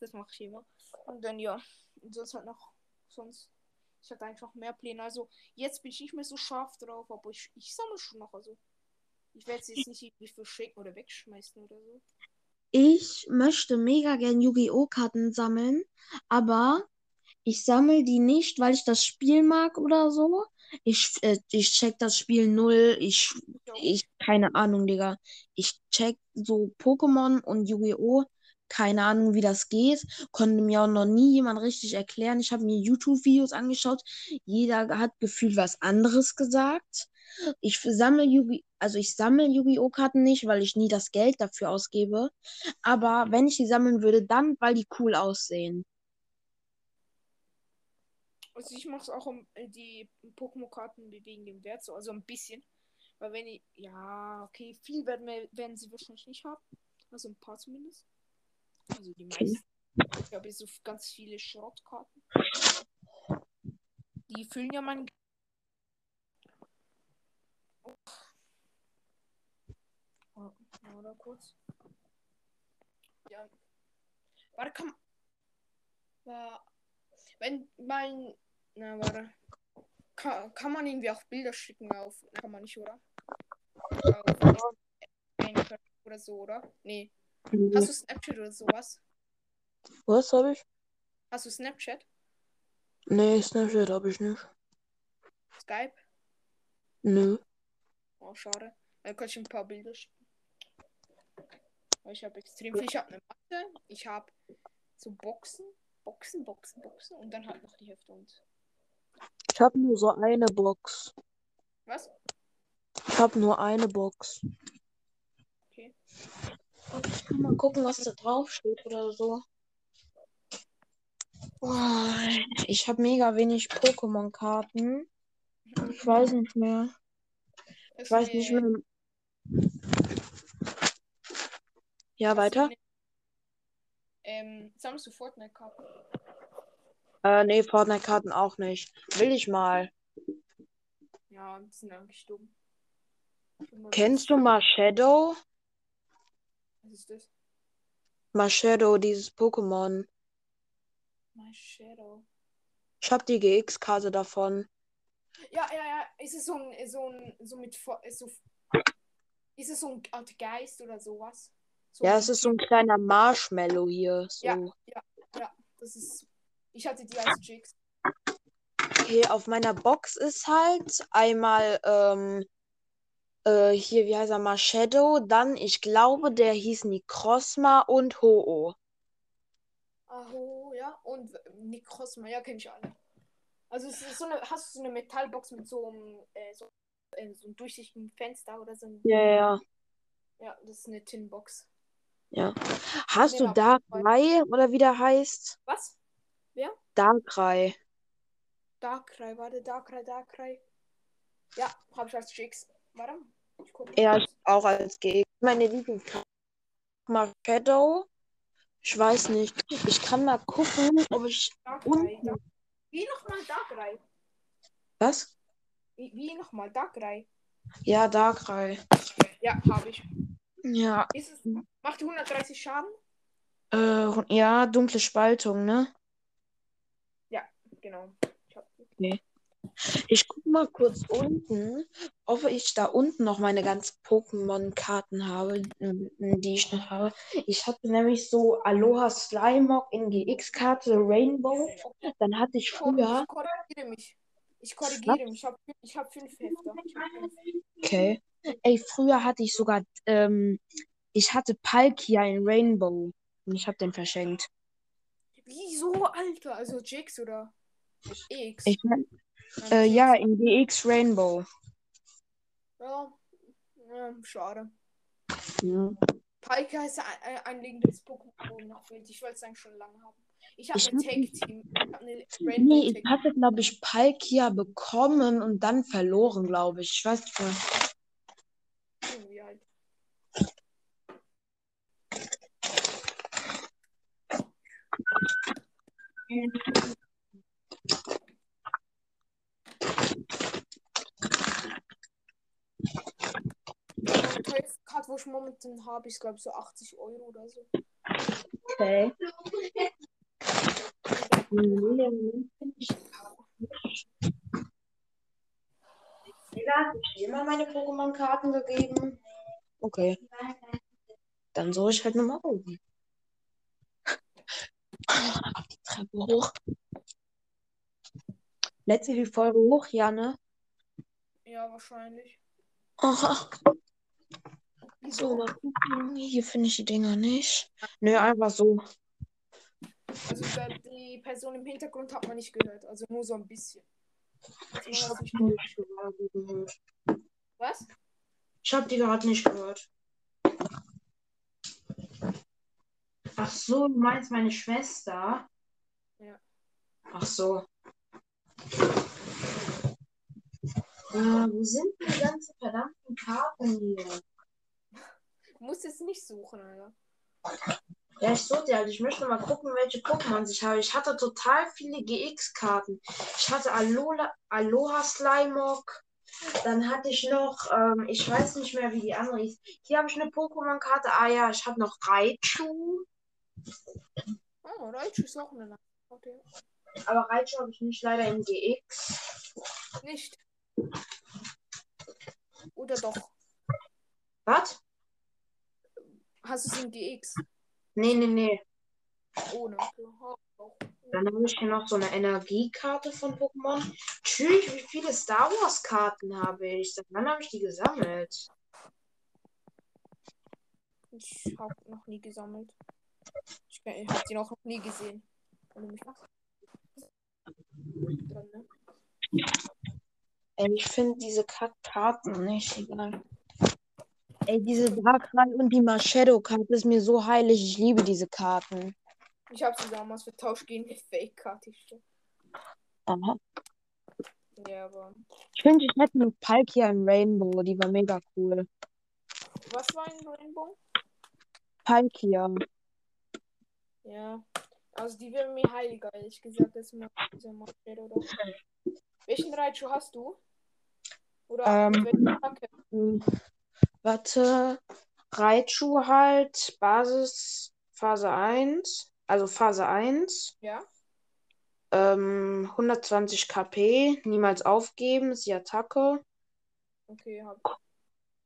Das mache ich immer. Und dann ja. Und sonst halt noch. Sonst. Ich hatte einfach mehr Pläne. Also jetzt bin ich nicht mehr so scharf drauf, aber ich, ich sammle schon noch. Also. Ich werde sie jetzt nicht irgendwie verschenken oder wegschmeißen oder so. Ich möchte mega gern Yu-Gi-Oh! Karten sammeln, aber ich sammle die nicht, weil ich das Spiel mag oder so. Ich, äh, ich check das Spiel null. Ich, ich, keine Ahnung, Digga. Ich check so Pokémon und Yu-Gi-Oh! Keine Ahnung, wie das geht. Konnte mir auch noch nie jemand richtig erklären. Ich habe mir YouTube-Videos angeschaut. Jeder hat gefühlt was anderes gesagt. Ich sammle Yu-Gi, also ich sammle Yu-Gi-Oh! Karten nicht, weil ich nie das Geld dafür ausgebe. Aber wenn ich die sammeln würde, dann, weil die cool aussehen. Also ich mache es auch um äh, die Pokémon-Karten wegen dem Wert so, also ein bisschen. Weil wenn ich. Ja, okay, viel werden, wir, werden sie wahrscheinlich nicht haben. Also ein paar zumindest. Also die meisten. Ich habe so ganz viele Schrottkarten. Die füllen ja mein. Oh, Oder kurz. Ja. Warte, kann. War, wenn mein. Na, warte. Kann, kann man irgendwie auch Bilder schicken auf. Kann man nicht, oder? Auf Anchor oder so, oder? Nee. Hast du Snapchat oder sowas? Was habe ich? Hast du Snapchat? Nee, Snapchat habe ich nicht. Skype? Nö. Oh, schade. Dann kann ich ein paar Bilder schicken. Ich habe extrem viel. Ich habe eine Matte. Ich habe so Boxen. Boxen, Boxen, Boxen. Und dann halt noch die Hefte und. Ich habe nur so eine Box. Was? Ich habe nur eine Box. Okay. Und ich kann mal gucken, was da drauf steht oder so. Boah, ich habe mega wenig Pokémon-Karten. Ich weiß nicht mehr. Ich weiß nicht mehr. Ja, weiter. Ähm, sammelst du Fortnite-Karten? Äh, nee, Fortnite-Karten auch nicht. Will ich mal. Ja, die sind eigentlich dumm. Kennst du mal Shadow? Was ist das? Mal Shadow, dieses Pokémon. My Shadow. Ich hab die GX-Karte davon. Ja, ja, ja. Ist es so ein, so ein, so mit, so, ist es so ein Art Geist oder sowas? So Ja, es ist so ein kleiner Marshmallow hier. So. Ja. Ja, das ist, ich hatte die als Jigs. Okay, auf meiner Box ist halt einmal ähm, Äh, hier, wie heißt er mal? Shadow. Dann, ich glaube, der hieß Nikrosma und Ho-Oh. Aho, ja. Und Nikrosma, ja, kenne ich alle. Also es ist so eine, hast du so eine Metallbox mit so einem, äh, so, äh, so einem durchsichtigen Fenster oder so? Ein, Ja, ja, ja. ja, das ist eine Tinbox. ja. Hast Nee, du ich Darkrai oder wie der heißt? Was? Wer? Darkrai. Darkrai, warte, Darkrai, Darkrai. Ja, hab ich als Chicks. Warte. Ich guck mal Ja, auch als Gegner. Meine Lieblingskarte. Mal Shadow. Ich weiß nicht. Ich kann mal gucken, ob ich Darkrai. unten. Dark wie nochmal Darkrai? Was? Wie, wie nochmal Darkrai? Ja, Darkrai. Ja, habe ich. Ja, es, macht die 130 Schaden? äh, ja, dunkle Spaltung, ne? Genau. Ich hab, Ich guck mal kurz unten, ob ich da unten noch meine ganzen Pokémon-Karten habe, m- m- die ich noch habe. Ich hatte nämlich so Aloha Slimog in GX-Karte Rainbow. Dann hatte ich früher. ich korrigiere mich. Ich korrigiere mich. Ich habe ich hab fünf fünf. Okay. Ey, früher hatte ich sogar, ähm, ich hatte Palkia in Rainbow. Und ich habe den verschenkt. Wieso, Alter? Also Jix oder X? Ich mein, äh, ja, in GX Rainbow. Ja, ja, schade. Ja. Palkia ist ein, ein, legendäres Pokémon, noch fehlt. Ich wollte es eigentlich schon lange haben. Ich habe ein Tag-Team. Ich habe eine Nee, Rainbow ich hatte, glaube ich, Palkia bekommen und dann verloren, glaube ich. Ich weiß nicht mehr. Wie alt? Meine Karte, wo ich momentan habe, ist glaube ich so 80 Euro oder so. Okay. Hat ich dir mal meine Pokémon-Karten gegeben? Okay. Dann soll ich halt nochmal oben. Ab die Treppe hoch. Letzte die Folge hoch, ja, ne? Ja, wahrscheinlich. Aha. So. Hier finde ich die Dinger nicht. Nö, einfach so. Also die Person im Hintergrund hat man nicht gehört. Also nur so ein bisschen. Also Ich habe die nicht gehört. Was? Ich habe die gerade nicht gehört. Ach so, du meinst meine Schwester? Ja. Ach so. Äh, wo sind die ganzen verdammten Karten hier? Du musst jetzt nicht suchen, Alter. Ja, ich suche die halt. Ich möchte mal gucken, welche Pokémon ich habe. Ich hatte total viele GX-Karten. Ich hatte Alola, Aloha Slimog. Dann hatte ich noch, ähm, ich weiß nicht mehr, wie die andere ist. Hier habe ich eine Pokémon-Karte. Ah ja, ich habe noch Raichu. Oh, Raichu ist auch eine Okay. Aber Raichu habe ich nicht leider in GX. Nicht. Oder doch? Was? Hast du es in GX? Nee, nee, nee. Ohne. Oh. Dann habe ich hier noch so eine Energiekarte von Pokémon. Tschüss, wie viele Star Wars-Karten habe ich? Seit wann habe ich die gesammelt? Ich habe noch nie gesammelt. Ich, ich habe die noch nie gesehen. Ne? Ich finde diese Kack-Karten nicht egal. Ey, diese Darkrai und die Marshadow-Karte ist mir so heilig. Ich liebe diese Karten. Ich habe sie damals vertauscht gegen eine Fake-Karte. Aha. Ja, aber. Ich finde, ich hätte noch Palkia in Rainbow. Die war mega cool. Was war ein Rainbow? Palkia. Ja. Also die wäre mir heiliger, ehrlich gesagt, als mal dieser oder. Welchen Raichu hast du? Oder Ähm, mit welcher Attacke? Hm, Warte. Raichu halt. Basis Phase 1. Also Phase 1. Ja? Ähm, 120 KP. Niemals aufgeben. Ist die Attacke. Okay, hab.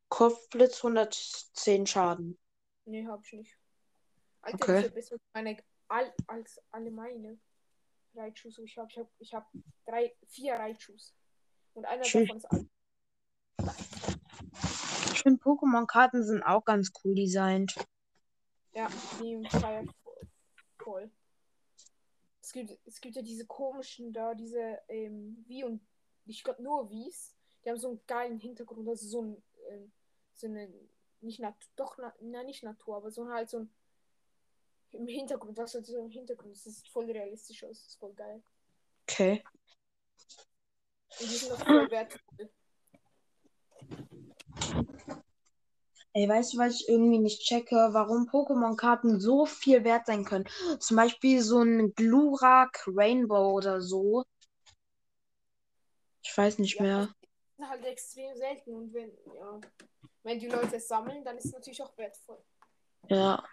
Kopfblitz 110 Schaden. Nee, hab ich nicht. Alter, Okay. ich besser meine all, als alle meine Raichus. Ich hab, ich hab, ich hab drei, vier Raichus. Und einer Tschüss. davon ist alt. Ich finde Pokémon-Karten sind auch ganz cool designt. Ja, die feiert voll. voll. Es gibt, es gibt ja diese komischen da, diese ähm, Wie und ich glaube nur Wies. Die haben so einen geilen Hintergrund, also so ein ähm, so eine nicht Natur, doch na, nicht Natur, aber so halt so ein im Hintergrund, was halt so im Hintergrund ist, das sieht voll realistisch aus, das ist voll geil. Okay. Und die sind auch voll wertvoll. Ey, weißt du, was ich irgendwie nicht checke? Warum Pokémon-Karten so viel wert sein können? Zum Beispiel so ein Glurak Rainbow oder so. Ich weiß nicht Ja, mehr. Die sind halt extrem selten und wenn, ja, wenn die Leute es sammeln, dann ist es natürlich auch wertvoll. Ja.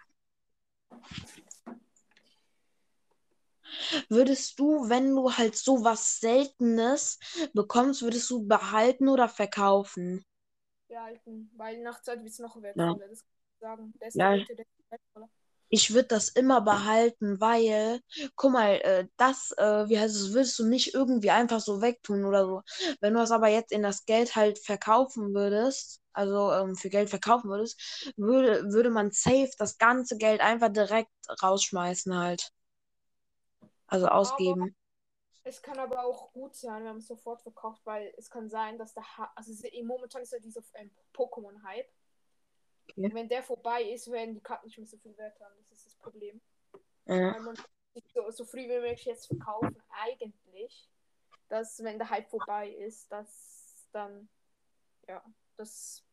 Würdest du, wenn du halt so was Seltenes bekommst, würdest du behalten oder verkaufen? Behalten, weil nach Zeit wird es noch wertvoller. Das kann ich sagen. Ja. wertvoller. Ich würde das immer behalten, weil, guck mal, äh, das, äh, wie heißt es, würdest du nicht irgendwie einfach so wegtun oder so. Wenn du das aber jetzt in das Geld halt verkaufen würdest, also ähm, für Geld verkaufen würdest, würde, würde man safe das ganze Geld einfach direkt rausschmeißen halt. Also ausgeben. Es kann aber auch gut sein, wenn man es sofort verkauft, weil es kann sein, dass der ha also momentan ist ja dieser ähm, Pokémon-Hype. Und wenn der vorbei ist, werden die Karten nicht mehr so viel wert haben. Das ist das Problem. Ja. Weil man so, so früh wie möglich jetzt verkaufen, eigentlich, dass wenn der Hype vorbei ist, dass dann, ja, dass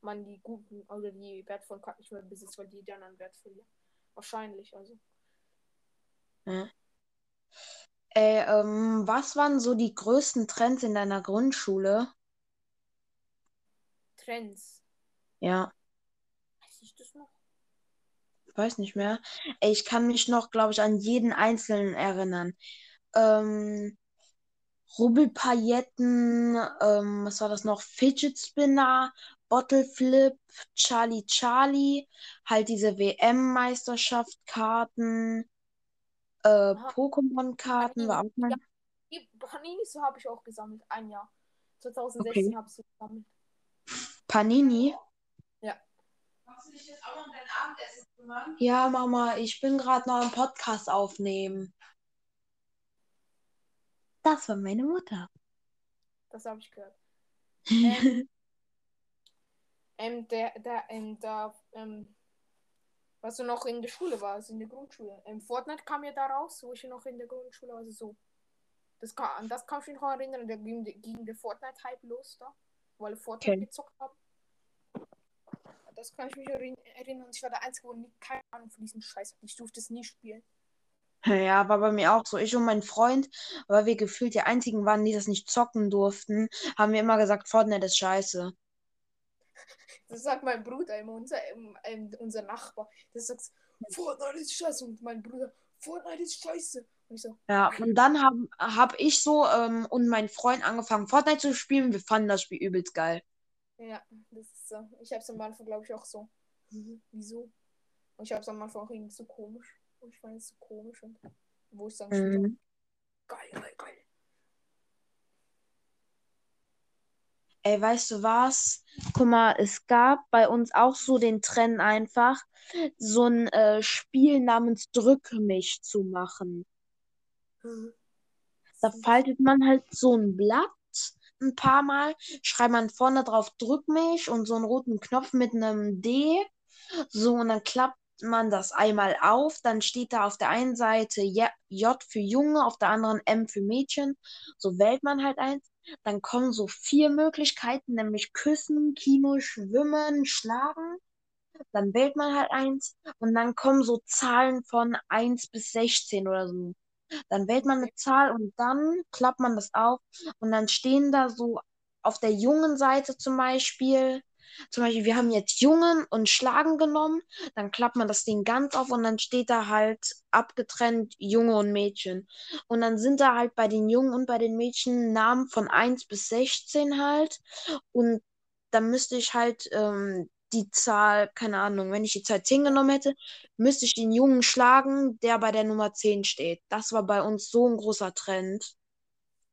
man die guten oder die wertvollen Karten nicht mehr besitzt, weil die dann an Wert verlieren. Wahrscheinlich, also. Äh, ähm, was waren so die größten Trends in deiner Grundschule? Trends. Ja. Weiß ich das noch? weiß nicht mehr. Ey, ich kann mich noch, glaube ich, an jeden einzelnen erinnern. Ähm, Rubbelpailletten, ähm, was war das noch? Fidget Spinner, Bottle Flip, Charlie Charlie, halt diese WM-Meisterschaft-Karten, äh, Pokémon-Karten war auch mal. Ja, die Paninis so habe ich auch gesammelt. Ein Jahr. 2016 Okay. habe ich sie gesammelt. Panini. Ja. Machst du dich jetzt auch noch dein Abendessen kümmern? Ja, Mama, ich bin gerade noch im Podcast aufnehmen. Das war meine Mutter. Das habe ich gehört. Ähm, ähm, der, der, ähm, da, ähm, was du noch in der Schule warst, in der Grundschule. Ähm, Fortnite kam ja da raus, wo ich noch in der Grundschule war. Also so. Das kann, an das kann ich mich noch erinnern. Da ging, ging der Fortnite-Hype los da, weil Fortnite Okay. gezockt haben. Das kann ich mich erinn- erinnern. Ich war der Einzige, wo nie keine Ahnung von diesem Scheiß hatte. Ich durfte es nie spielen. Ja, war bei mir auch so. Ich und mein Freund, weil wir gefühlt die einzigen waren, die das nicht zocken durften, haben wir immer gesagt, Fortnite ist scheiße. Das sagt mein Bruder immer, unser, unser Nachbar. Das sagt, Fortnite ist scheiße. Und mein Bruder, Fortnite ist scheiße. Und ich so, Ja, und dann habe hab ich so ähm, und mein Freund angefangen, Fortnite zu spielen. Wir fanden das Spiel übelst geil. ja, das ist so. Ich hab's am Anfang, glaube ich, auch so. Wieso? Und ich hab's am Anfang auch irgendwie so komisch. Und ich fand es so komisch. Und wo ich dann Mhm. geil, geil, geil. Ey, weißt du was? Guck mal, es gab bei uns auch so den Trend einfach, so ein äh, Spiel namens Drück mich zu machen. Da faltet man halt so ein Blatt ein paar Mal, schreibt man vorne drauf Drück mich und so einen roten Knopf mit einem D. So, und dann klappt man das einmal auf. Dann steht da auf der einen Seite J für Junge, auf der anderen M für Mädchen. So wählt man halt eins. Dann kommen so vier Möglichkeiten, nämlich küssen, Kino, schwimmen, schlagen. Dann wählt man halt eins und dann kommen so Zahlen von 1 bis 16 oder so. Dann wählt man eine Zahl und dann klappt man das auf und dann stehen da so auf der jungen Seite zum Beispiel, zum Beispiel, wir haben jetzt Jungen und Schlagen genommen, dann klappt man das Ding ganz auf und dann steht da halt abgetrennt Junge und Mädchen. Und dann sind da halt bei den Jungen und bei den Mädchen Namen von 1 bis 16 halt. Und dann müsste ich halt ähm, die Zahl, keine Ahnung, wenn ich die Zahl 10 genommen hätte, müsste ich den Jungen schlagen, der bei der Nummer 10 steht. Das war bei uns so ein großer Trend.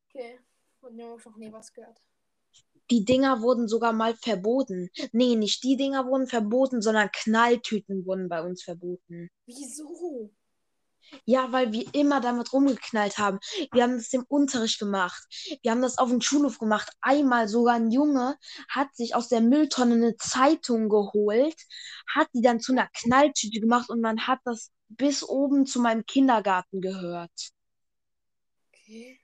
Okay. Von dem habe ich noch nie was gehört. Die Dinger wurden sogar mal verboten. Nee, nicht die Dinger wurden verboten, sondern Knalltüten wurden bei uns verboten. Wieso? Ja, weil wir immer damit rumgeknallt haben. Wir haben das im Unterricht gemacht. Wir haben das auf dem Schulhof gemacht. Einmal sogar ein Junge hat sich aus der Mülltonne eine Zeitung geholt, hat die dann zu einer Knalltüte gemacht und man hat das bis oben zu meinem Kindergarten gehört. Okay,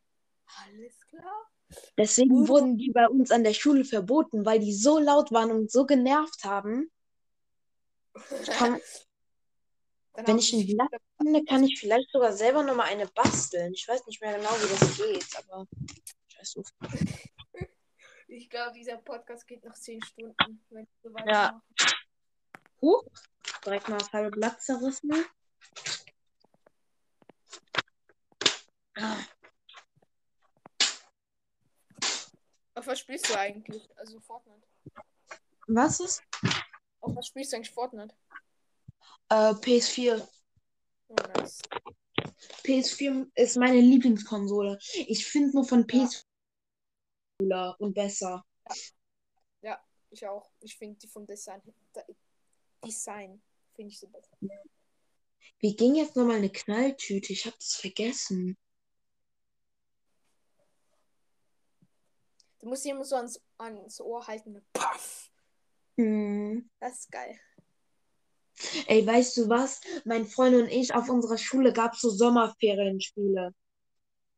alles klar. Deswegen wurden die bei uns an der Schule verboten, weil die so laut waren und so genervt haben. kann- Wenn ich sie ein sich Blatt finde, kann ich vielleicht sogar selber nochmal eine basteln. Ich weiß nicht mehr genau, wie das geht, aber scheiß drauf. Ich glaube, dieser Podcast geht noch 10 Stunden, wenn ich so Ja. Huch, direkt mal das halbe Blatt zerrissen. Ah, Auf was spielst du eigentlich? Also Fortnite. Was ist? Auf was spielst du eigentlich Fortnite? Äh, PS4. Oh, nice. PS4 ist meine Lieblingskonsole. Ich finde nur von Ja. PS4 cooler und besser. Ich auch. Ich finde die vom Design. Design finde ich so besser. Wie ging jetzt nochmal eine Knalltüte? Ich habe das vergessen. Du musst sie immer so ans, ans Ohr halten. Puff. Hm. Das ist geil. Ey, weißt du was? Mein Freund und ich, auf unserer Schule gab es so Sommerferienspiele.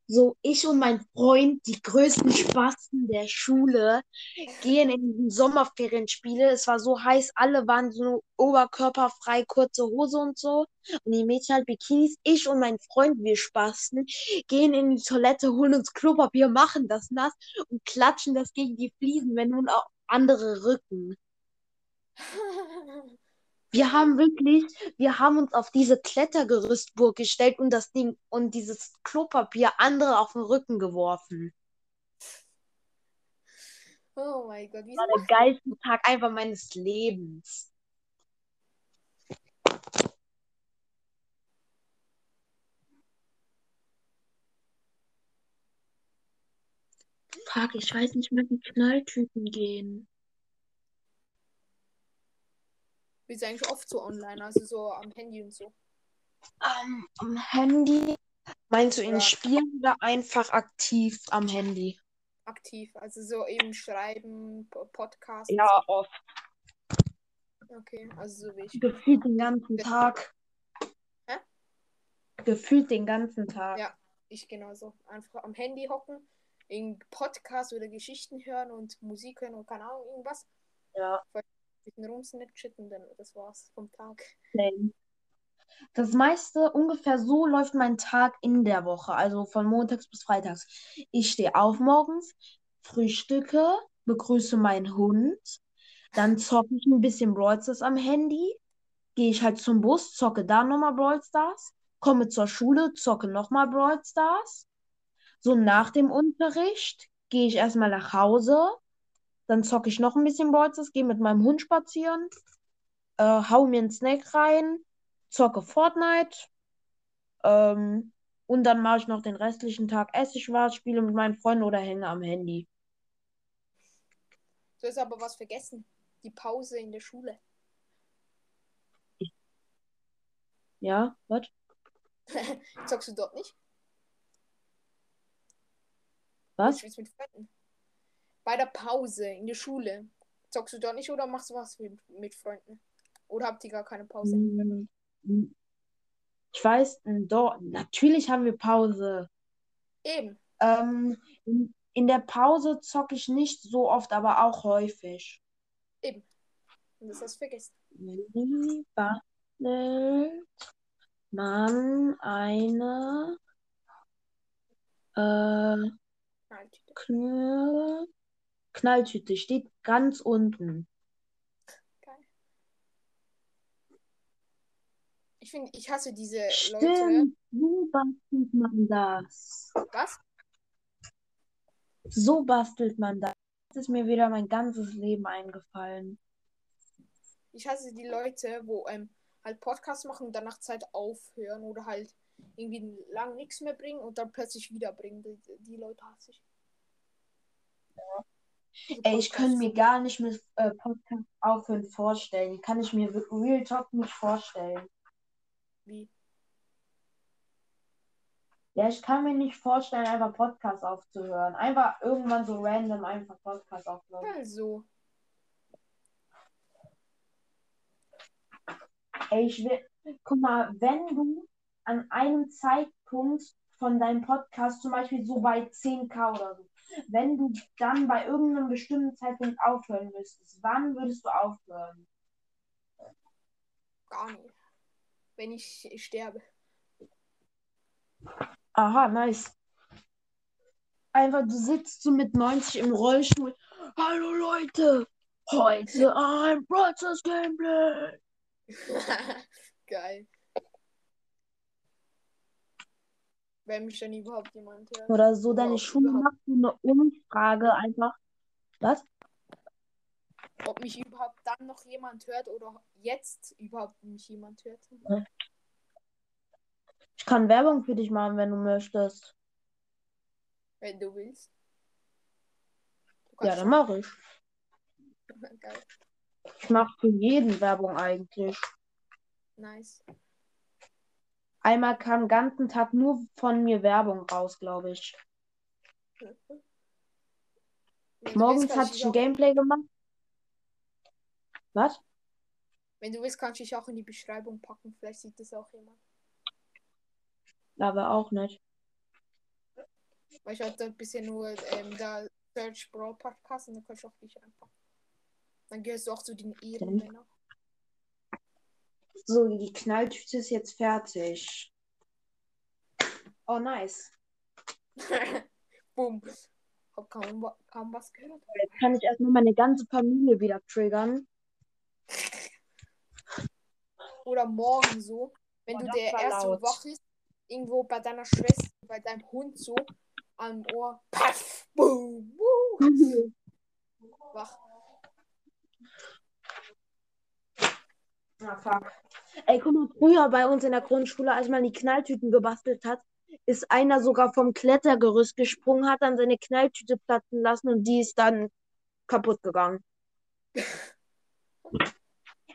So, ich und mein Freund, die größten Spasten der Schule, gehen in die Sommerferienspiele. Es war so heiß, alle waren so oberkörperfrei, kurze Hose und so. Und die Mädchen halt Bikinis. Ich und mein Freund, wir Spasten, gehen in die Toilette, holen uns Klopapier, machen das nass und klatschen das gegen die Fliesen, wenn nun auch andere rücken. Wir haben wirklich, wir haben uns auf diese Klettergerüstburg gestellt und das Ding und dieses Klopapier andere auf den Rücken geworfen. oh mein Gott, wie Das war der geilste Tag einfach meines Lebens. Fuck, ich weiß nicht mehr, wie Knalltüten gehen. Bist du eigentlich oft so online, also so am Handy und so. Ähm, am Handy? Meinst du in Ja. Spielen oder einfach aktiv am Handy? Aktiv. Also so eben schreiben, Po- Podcast. Ja, oft. Okay, also so wie ich. Gefühlt den ganzen Tag. Hä? Gefühlt den ganzen Tag. Ja. Ich genauso. Einfach am Handy hocken, in Podcast oder Geschichten hören und Musik hören und keine Ahnung, irgendwas. Ja. Bisschen rumsnitchen und dann das war's vom Tag. Same. Das meiste, ungefähr so läuft mein Tag in der Woche, also von montags bis freitags. Ich stehe auf morgens, frühstücke, begrüße meinen Hund, dann zocke ich ein bisschen Brawl Stars am Handy, gehe ich halt zum Bus, zocke da nochmal Brawl Stars, komme zur Schule, zocke nochmal Brawl Stars. So nach dem Unterricht gehe ich erstmal nach Hause, dann zocke ich noch ein bisschen Stars, gehe mit meinem Hund spazieren, äh, hau mir einen Snack rein, zocke Fortnite. Ähm, und dann mache ich noch den restlichen Tag, esse ich was, spiele mit meinen Freunden oder hänge am Handy. Du hast aber was vergessen. Die Pause in der Schule. Ja, was? Zockst du dort nicht? Was? Ich spiel's mit Freunden. Bei der Pause in der Schule. Zockst du dort nicht oder machst du was mit, mit Freunden? Oder habt ihr gar keine Pause? Mm. Ich weiß, doch, natürlich haben wir Pause. Eben. Ähm, in, der Pause zocke ich nicht so oft, aber auch häufig. Eben. Und das hast du vergessen. Wie bastelt man eine äh, Knalltüte. Knall Knalltüte? Steht ganz unten. Geil. Ich finde, ich hasse diese Leute. Stimmt, so bastelt man das. Was? So bastelt man das. Jetzt ist mir wieder mein ganzes Leben eingefallen. Ich hasse die Leute, wo ähm, halt Podcasts machen und dann nach Zeit aufhören oder halt irgendwie lang nichts mehr bringen und dann plötzlich wieder bringen. Die, die Leute hasse ich. Ey, ich könnte mir gar nicht mit äh, Podcast aufhören vorstellen. Kann ich mir Real Talk nicht vorstellen. Wie? Ja, ich kann mir nicht vorstellen, einfach Podcast aufzuhören. Einfach irgendwann so random einfach Podcast aufzuhören. Also. Ey, ich will, guck mal, wenn du an einem Zeitpunkt von deinem Podcast, zum Beispiel so bei 10k oder so, wenn du dann bei irgendeinem bestimmten Zeitpunkt aufhören müsstest, wann würdest du aufhören? Gar nicht. Wenn ich, ich sterbe. Aha, nice. Einfach, du sitzt so mit 90 im Rollstuhl. Hallo Leute, heute ein Brothers Gameplay. Geil. Wenn mich dann überhaupt jemand hört. Oder so, deine Schule macht so eine Umfrage einfach. Was? Ob mich überhaupt dann noch jemand hört oder jetzt überhaupt mich jemand hört. Ich kann Werbung für dich machen, wenn du möchtest. Wenn du willst. Du Ja, dann mache ich. Geil. Ich mache für jeden Werbung eigentlich. Nice. Einmal kam den ganzen Tag nur von mir Werbung raus, glaube ich. Wenn du Morgens hatte ich ein Gameplay gemacht. Was? Wenn du willst, kann ich dich auch in die Beschreibung packen. Vielleicht sieht das auch jemand. Aber auch nicht. Weil ich hatte bisher nur ähm, da Search Brawl Podcast und dann kann ich auch dich reinpacken. Dann gehörst du auch zu den Ehrenmännern. So, die Knalltüte ist jetzt fertig. Oh, nice. Bumm. Hab kaum, kaum was gehört. Jetzt kann ich erstmal meine ganze Familie wieder triggern. Oder morgen so, wenn Oh, du der erste laut. wach ist, irgendwo bei deiner Schwester, bei deinem Hund so am Ohr. Paff, boom, boom, wach. Ah, fuck. Ey, guck mal, früher bei uns in der Grundschule, als man die Knalltüten gebastelt hat, ist einer sogar vom Klettergerüst gesprungen, hat dann seine Knalltüte platzen lassen und die ist dann kaputt gegangen.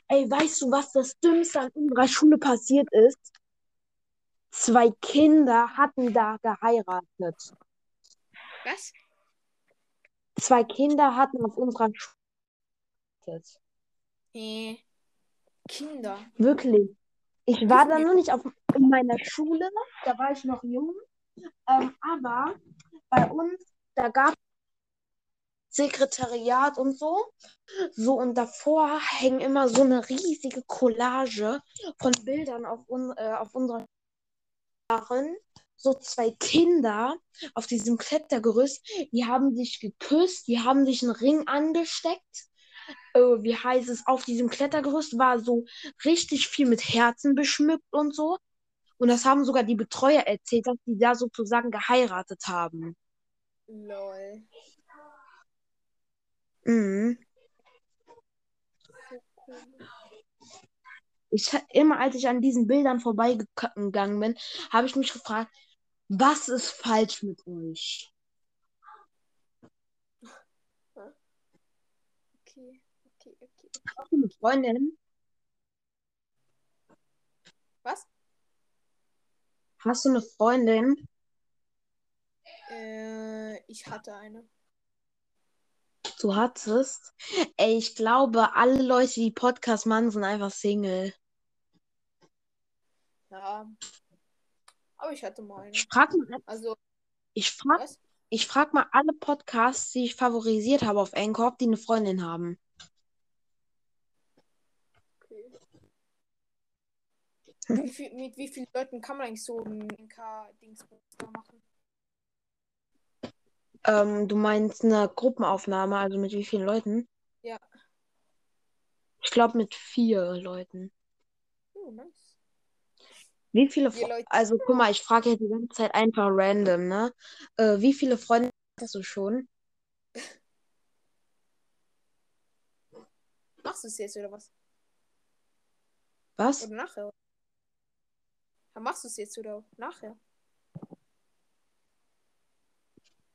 Ey, weißt du, was das Dümmste an unserer Schule passiert ist? Zwei Kinder hatten da geheiratet. Was? Zwei Kinder hatten auf unserer Schule geheiratet. Äh, Kinder. Wirklich. Ich war da noch nicht auf, in meiner Schule, da war ich noch jung. Ähm, aber bei uns, da gab es Sekretariat und so. So, und davor hängen immer so eine riesige Collage von Bildern auf, un, äh, auf unserer Darin so zwei Kinder auf diesem Klettergerüst, die haben sich geküsst, die haben sich einen Ring angesteckt. Äh, wie heißt es? Auf diesem Klettergerüst war so richtig viel mit Herzen beschmückt und so. Und das haben sogar die Betreuer erzählt, dass die da sozusagen geheiratet haben. Lol. Mhm. So cool. Ich, immer als ich an diesen Bildern vorbeigegangen bin, habe ich mich gefragt, was ist falsch mit euch? Du eine Freundin? Was? Hast du eine Freundin? Äh, ich hatte eine. Du hattest? Ey, ich glaube, alle Leute, die Podcast machen, sind einfach Single. Ja. Aber ich hatte mal eine. Ich frag mal, Also, ich frag, was? ich frag mal alle Podcasts, die ich favorisiert habe auf Anchor, ob die eine Freundin haben. Wie viel, mit wie vielen Leuten kann man eigentlich so ein da machen? Ähm, du meinst eine Gruppenaufnahme, also mit wie vielen Leuten? Ja. Ich glaube mit vier Leuten. Oh, nice. Wie viele Fre Leute. Also guck mal, ich frage ja die ganze Zeit einfach random, ne? Äh, wie viele Freunde hast du schon? Machst du es jetzt oder was? Was? Oder nachher? Ja, machst du es jetzt oder nachher?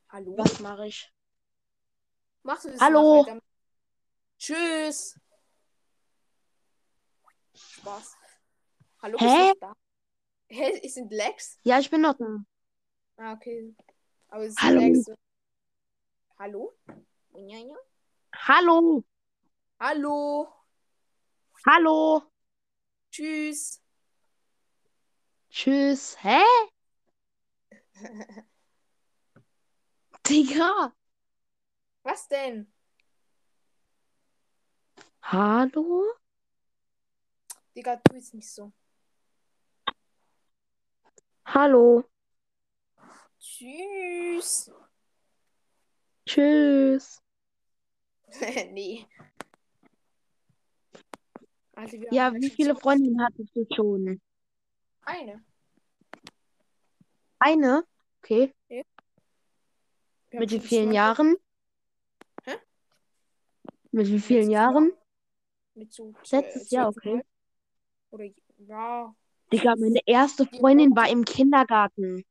Hallo? Was mache ich? Machst du das Hallo? nachher dann? Tschüss. Spaß. Hallo, bist Hä? du da? Hä, es sind Lags? Ja, ich bin noch da. Ah, okay. Aber es sind Hallo? Lags. Hallo? Hallo? Hallo? Hallo? Tschüss. Tschüss. Hä? Digga. Was denn? Hallo? Digga, tu jetzt nicht so. Hallo? Tschüss. Tschüss. nee. Wir Ja, wie viele Freundinnen hattest du schon? Eine. Eine? Okay. Haben Mit wie vielen zwei- Jahren? Hä? Mit wie vielen Letztes Jahr. Jahren? Mit so Letztes äh, Jahr, okay. Oder ja. Digga, meine erste Freundin war im Kindergarten.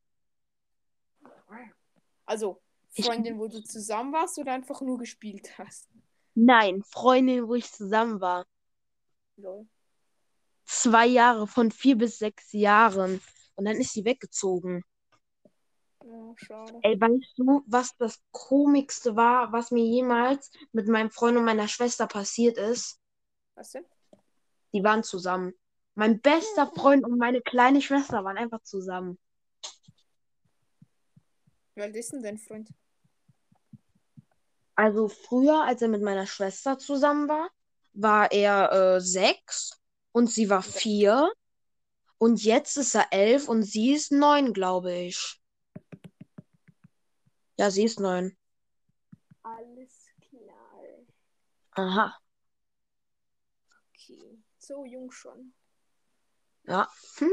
Also, Freundin, wo du zusammen warst oder einfach nur gespielt hast? Nein, Freundin, wo ich zusammen war. Lol. Zwei Jahre, von vier bis sechs Jahren. Und dann ist sie weggezogen. Ja, schade. Ey, weißt du, was das Komischste war, was mir jemals mit meinem Freund und meiner Schwester passiert ist? Was denn? Die waren zusammen. Mein bester Freund und meine kleine Schwester waren einfach zusammen. Alt ist denn dein Freund? Also früher, als er mit meiner Schwester zusammen war, war er äh, sechs und sie war vier. Und jetzt ist er elf und sie ist neun, glaube ich. Ja, sie ist neun. Alles klar. Aha. Okay. So jung schon. Ja. Hm.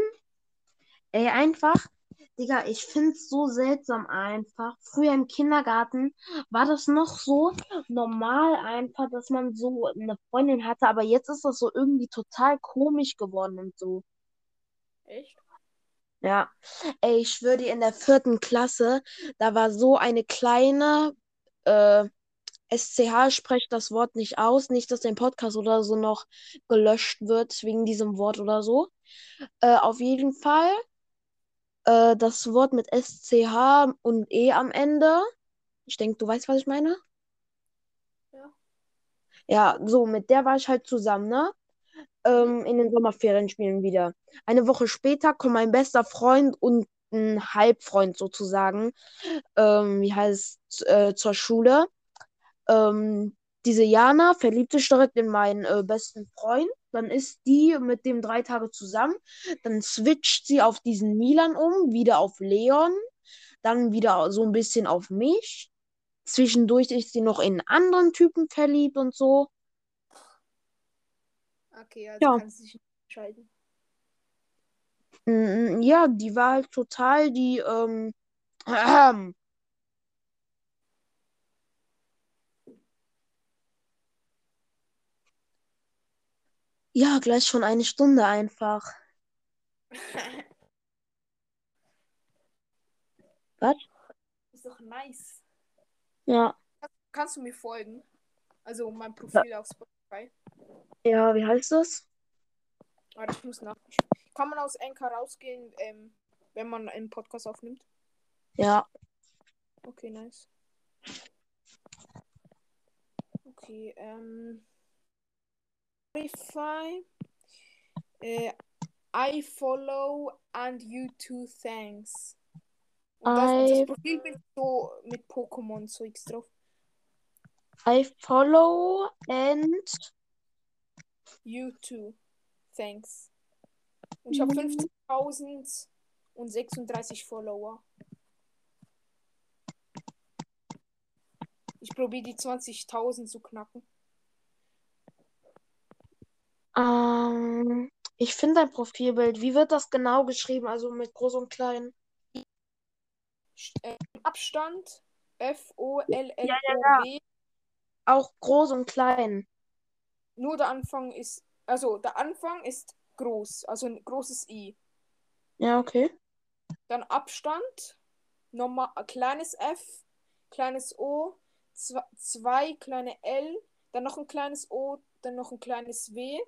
Ey, einfach, Digga, ich find's so seltsam einfach. Früher im Kindergarten war das noch so normal einfach, dass man so eine Freundin hatte, aber jetzt ist das so irgendwie total komisch geworden und so. Echt? Ja. Ey, ich schwöre dir, in der vierten Klasse, da war so eine kleine, äh, SCH sprecht das Wort nicht aus, nicht, dass dein Podcast oder so noch gelöscht wird wegen diesem Wort oder so. Äh, auf jeden Fall äh, das Wort mit SCH und E am Ende. Ich denke, du weißt, was ich meine? Ja. Ja, so, mit der war ich halt zusammen, ne? Ähm, in den Sommerferien spielen wieder. Eine Woche später kommt mein bester Freund und ein Halbfreund sozusagen, ähm, wie heißt, äh, zur Schule. Ähm, diese Jana verliebt sich direkt in meinen äh, besten Freund. Dann ist die mit dem drei Tage zusammen. Dann switcht sie auf diesen Milan um, wieder auf Leon. Dann wieder so ein bisschen auf mich. Zwischendurch ist sie noch in anderen Typen verliebt und so. Okay, also Ja. kannst du dich nicht entscheiden. Mm, Ja, die war halt total die, ähm, ja, gleich schon eine Stunde einfach. Was? Ist doch nice. Ja, Kannst du mir folgen? Also mein Profil auf Spotify. ja, wie heißt das? Warte, ich muss nach. Kann man aus Anchor rausgehen, ähm, wenn man einen Podcast aufnimmt? Ja, Okay, nice. Okay, ähm. Spotify. Äh, I follow and you too, thanks. Und das, I- das Profilbild so mit Pokémon-Zeugs drauf. I follow and You too, thanks. Und ich habe Mhm. 50.036 Follower. Ich probiere die 20.000 zu knacken. Ähm, ich finde dein Profilbild. Wie wird das genau geschrieben? Also mit groß und klein? Äh, Abstand F-O-L-L-O-W. Auch groß und klein. Nur der Anfang ist, also der Anfang ist groß, also ein großes I. Ja, okay. Dann Abstand, nochmal ein kleines F, kleines O, zwei, zwei kleine L, dann noch ein kleines O, dann noch ein kleines W,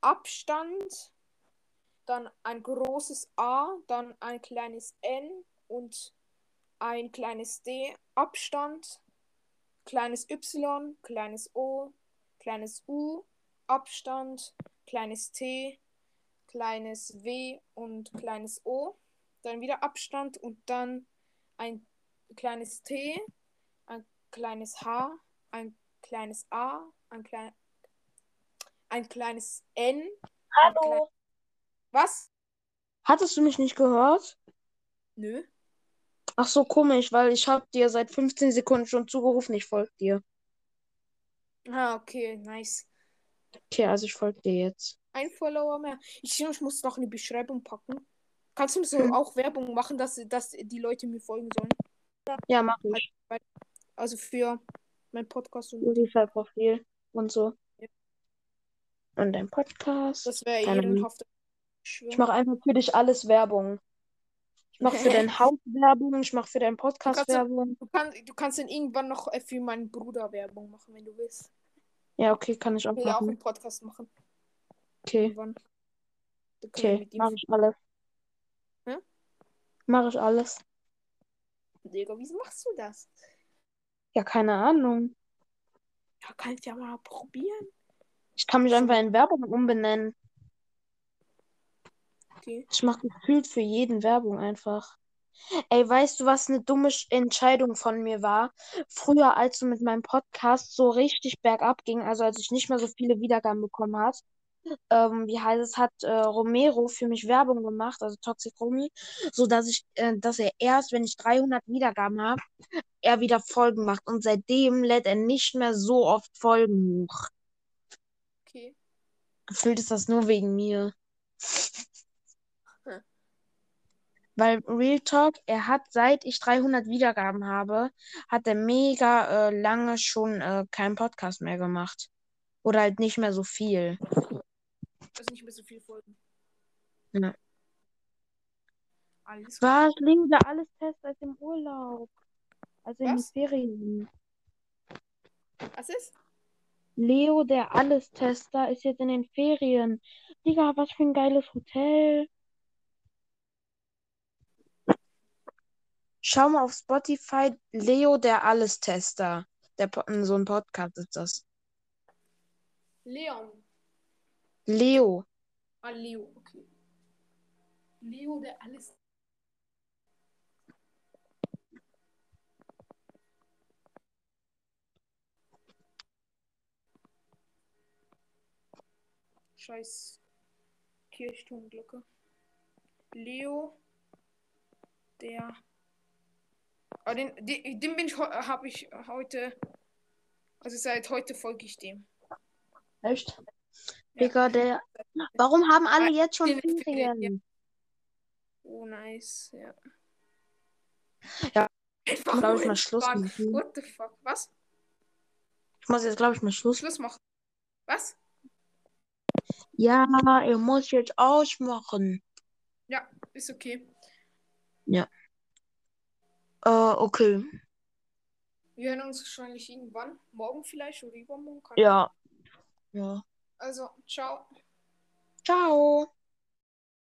Abstand, dann ein großes A, dann ein kleines N und ein kleines D, Abstand, kleines Y, kleines O, kleines U, Abstand, kleines T, kleines W und kleines O, dann wieder Abstand und dann ein kleines T, ein kleines H, ein kleines A, ein, klein, ein kleines N. ein klein- Hallo. Was? Hattest du mich nicht gehört? Nö. Ach so, komisch, weil ich hab dir seit 15 Sekunden schon zugerufen, ich folge dir. Ah, okay, nice. Okay, also ich folge dir jetzt. Ein Follower mehr. Ich, ich muss noch in die Beschreibung packen. Kannst du so Hm. auch Werbung machen, dass, dass die Leute mir folgen sollen? Ja, mach ich. Also für mein Podcast und Spotify-Profil und so. Und dein Podcast. das wäre ehrenhaft. Ich mache einfach für dich alles Werbung. Ich mache für dein Haus Werbung, ich mache für deinen Podcast ja- Werbung. Du, kann, du kannst dann irgendwann noch äh, für meinen Bruder Werbung machen, wenn du willst. Ja, okay, kann ich auch Ich will ja auch machen. einen Podcast machen. Okay, Irgendwann. Okay, mache ich alles. Hä? Mache ich alles. Digga, wieso machst du das? Ja, keine Ahnung. Ja, kannst ja mal probieren. Ich kann mich einfach in Werbung umbenennen. Okay. Ich mache gefühlt für jeden Werbung einfach. Ey, weißt du, was eine dumme Sch- Entscheidung von mir war? Früher, als du mit meinem Podcast so richtig bergab ging, also als ich nicht mehr so viele Wiedergaben bekommen hat, ähm, wie heißt es, hat äh, Romero für mich Werbung gemacht, also Toxic Romy, so dass ich, äh, dass er erst, wenn ich 300 Wiedergaben habe, er wieder Folgen macht. Und seitdem lädt er nicht mehr so oft Folgen hoch. Gefühlt ist das nur wegen mir. Hm. Weil Real Talk, er hat, seit ich 300 Wiedergaben habe, hat er mega äh, lange schon äh, keinen Podcast mehr gemacht. Oder halt nicht mehr so viel. Also nicht mehr so viel Folgen. Ja. Alles. Was? Der alles Test als im Urlaub. Also in den Was? Ferien. Was ist? Leo, der Alles-Tester, ist jetzt in den Ferien. Digga, was für ein geiles Hotel. Schau mal auf Spotify, Leo, der Alles-Tester. Der, so ein Podcast ist das. Leon. Leo. Ah, Leo, okay. Leo, der alles. Scheiß Kirchturmglocke. Leo, der. Ah, den, den, den bin ich, habe ich heute. Also seit heute folge ich dem. Echt? Ja. Digga, der. Warum haben alle Ah, jetzt schon den Ferien, Ferien? Oh, nice, ja. Ja, Einfach glaub nur ich, mal Schluss machen. What the fuck? Was? Ich muss jetzt, glaube ich, mal Schluss. Schluss machen. Was? Ja, er muss jetzt ausmachen. Ja, ist okay. Äh, okay. Wir hören uns wahrscheinlich irgendwann. Morgen vielleicht oder übermorgen. Ja. Ja. Also, ciao. Ciao.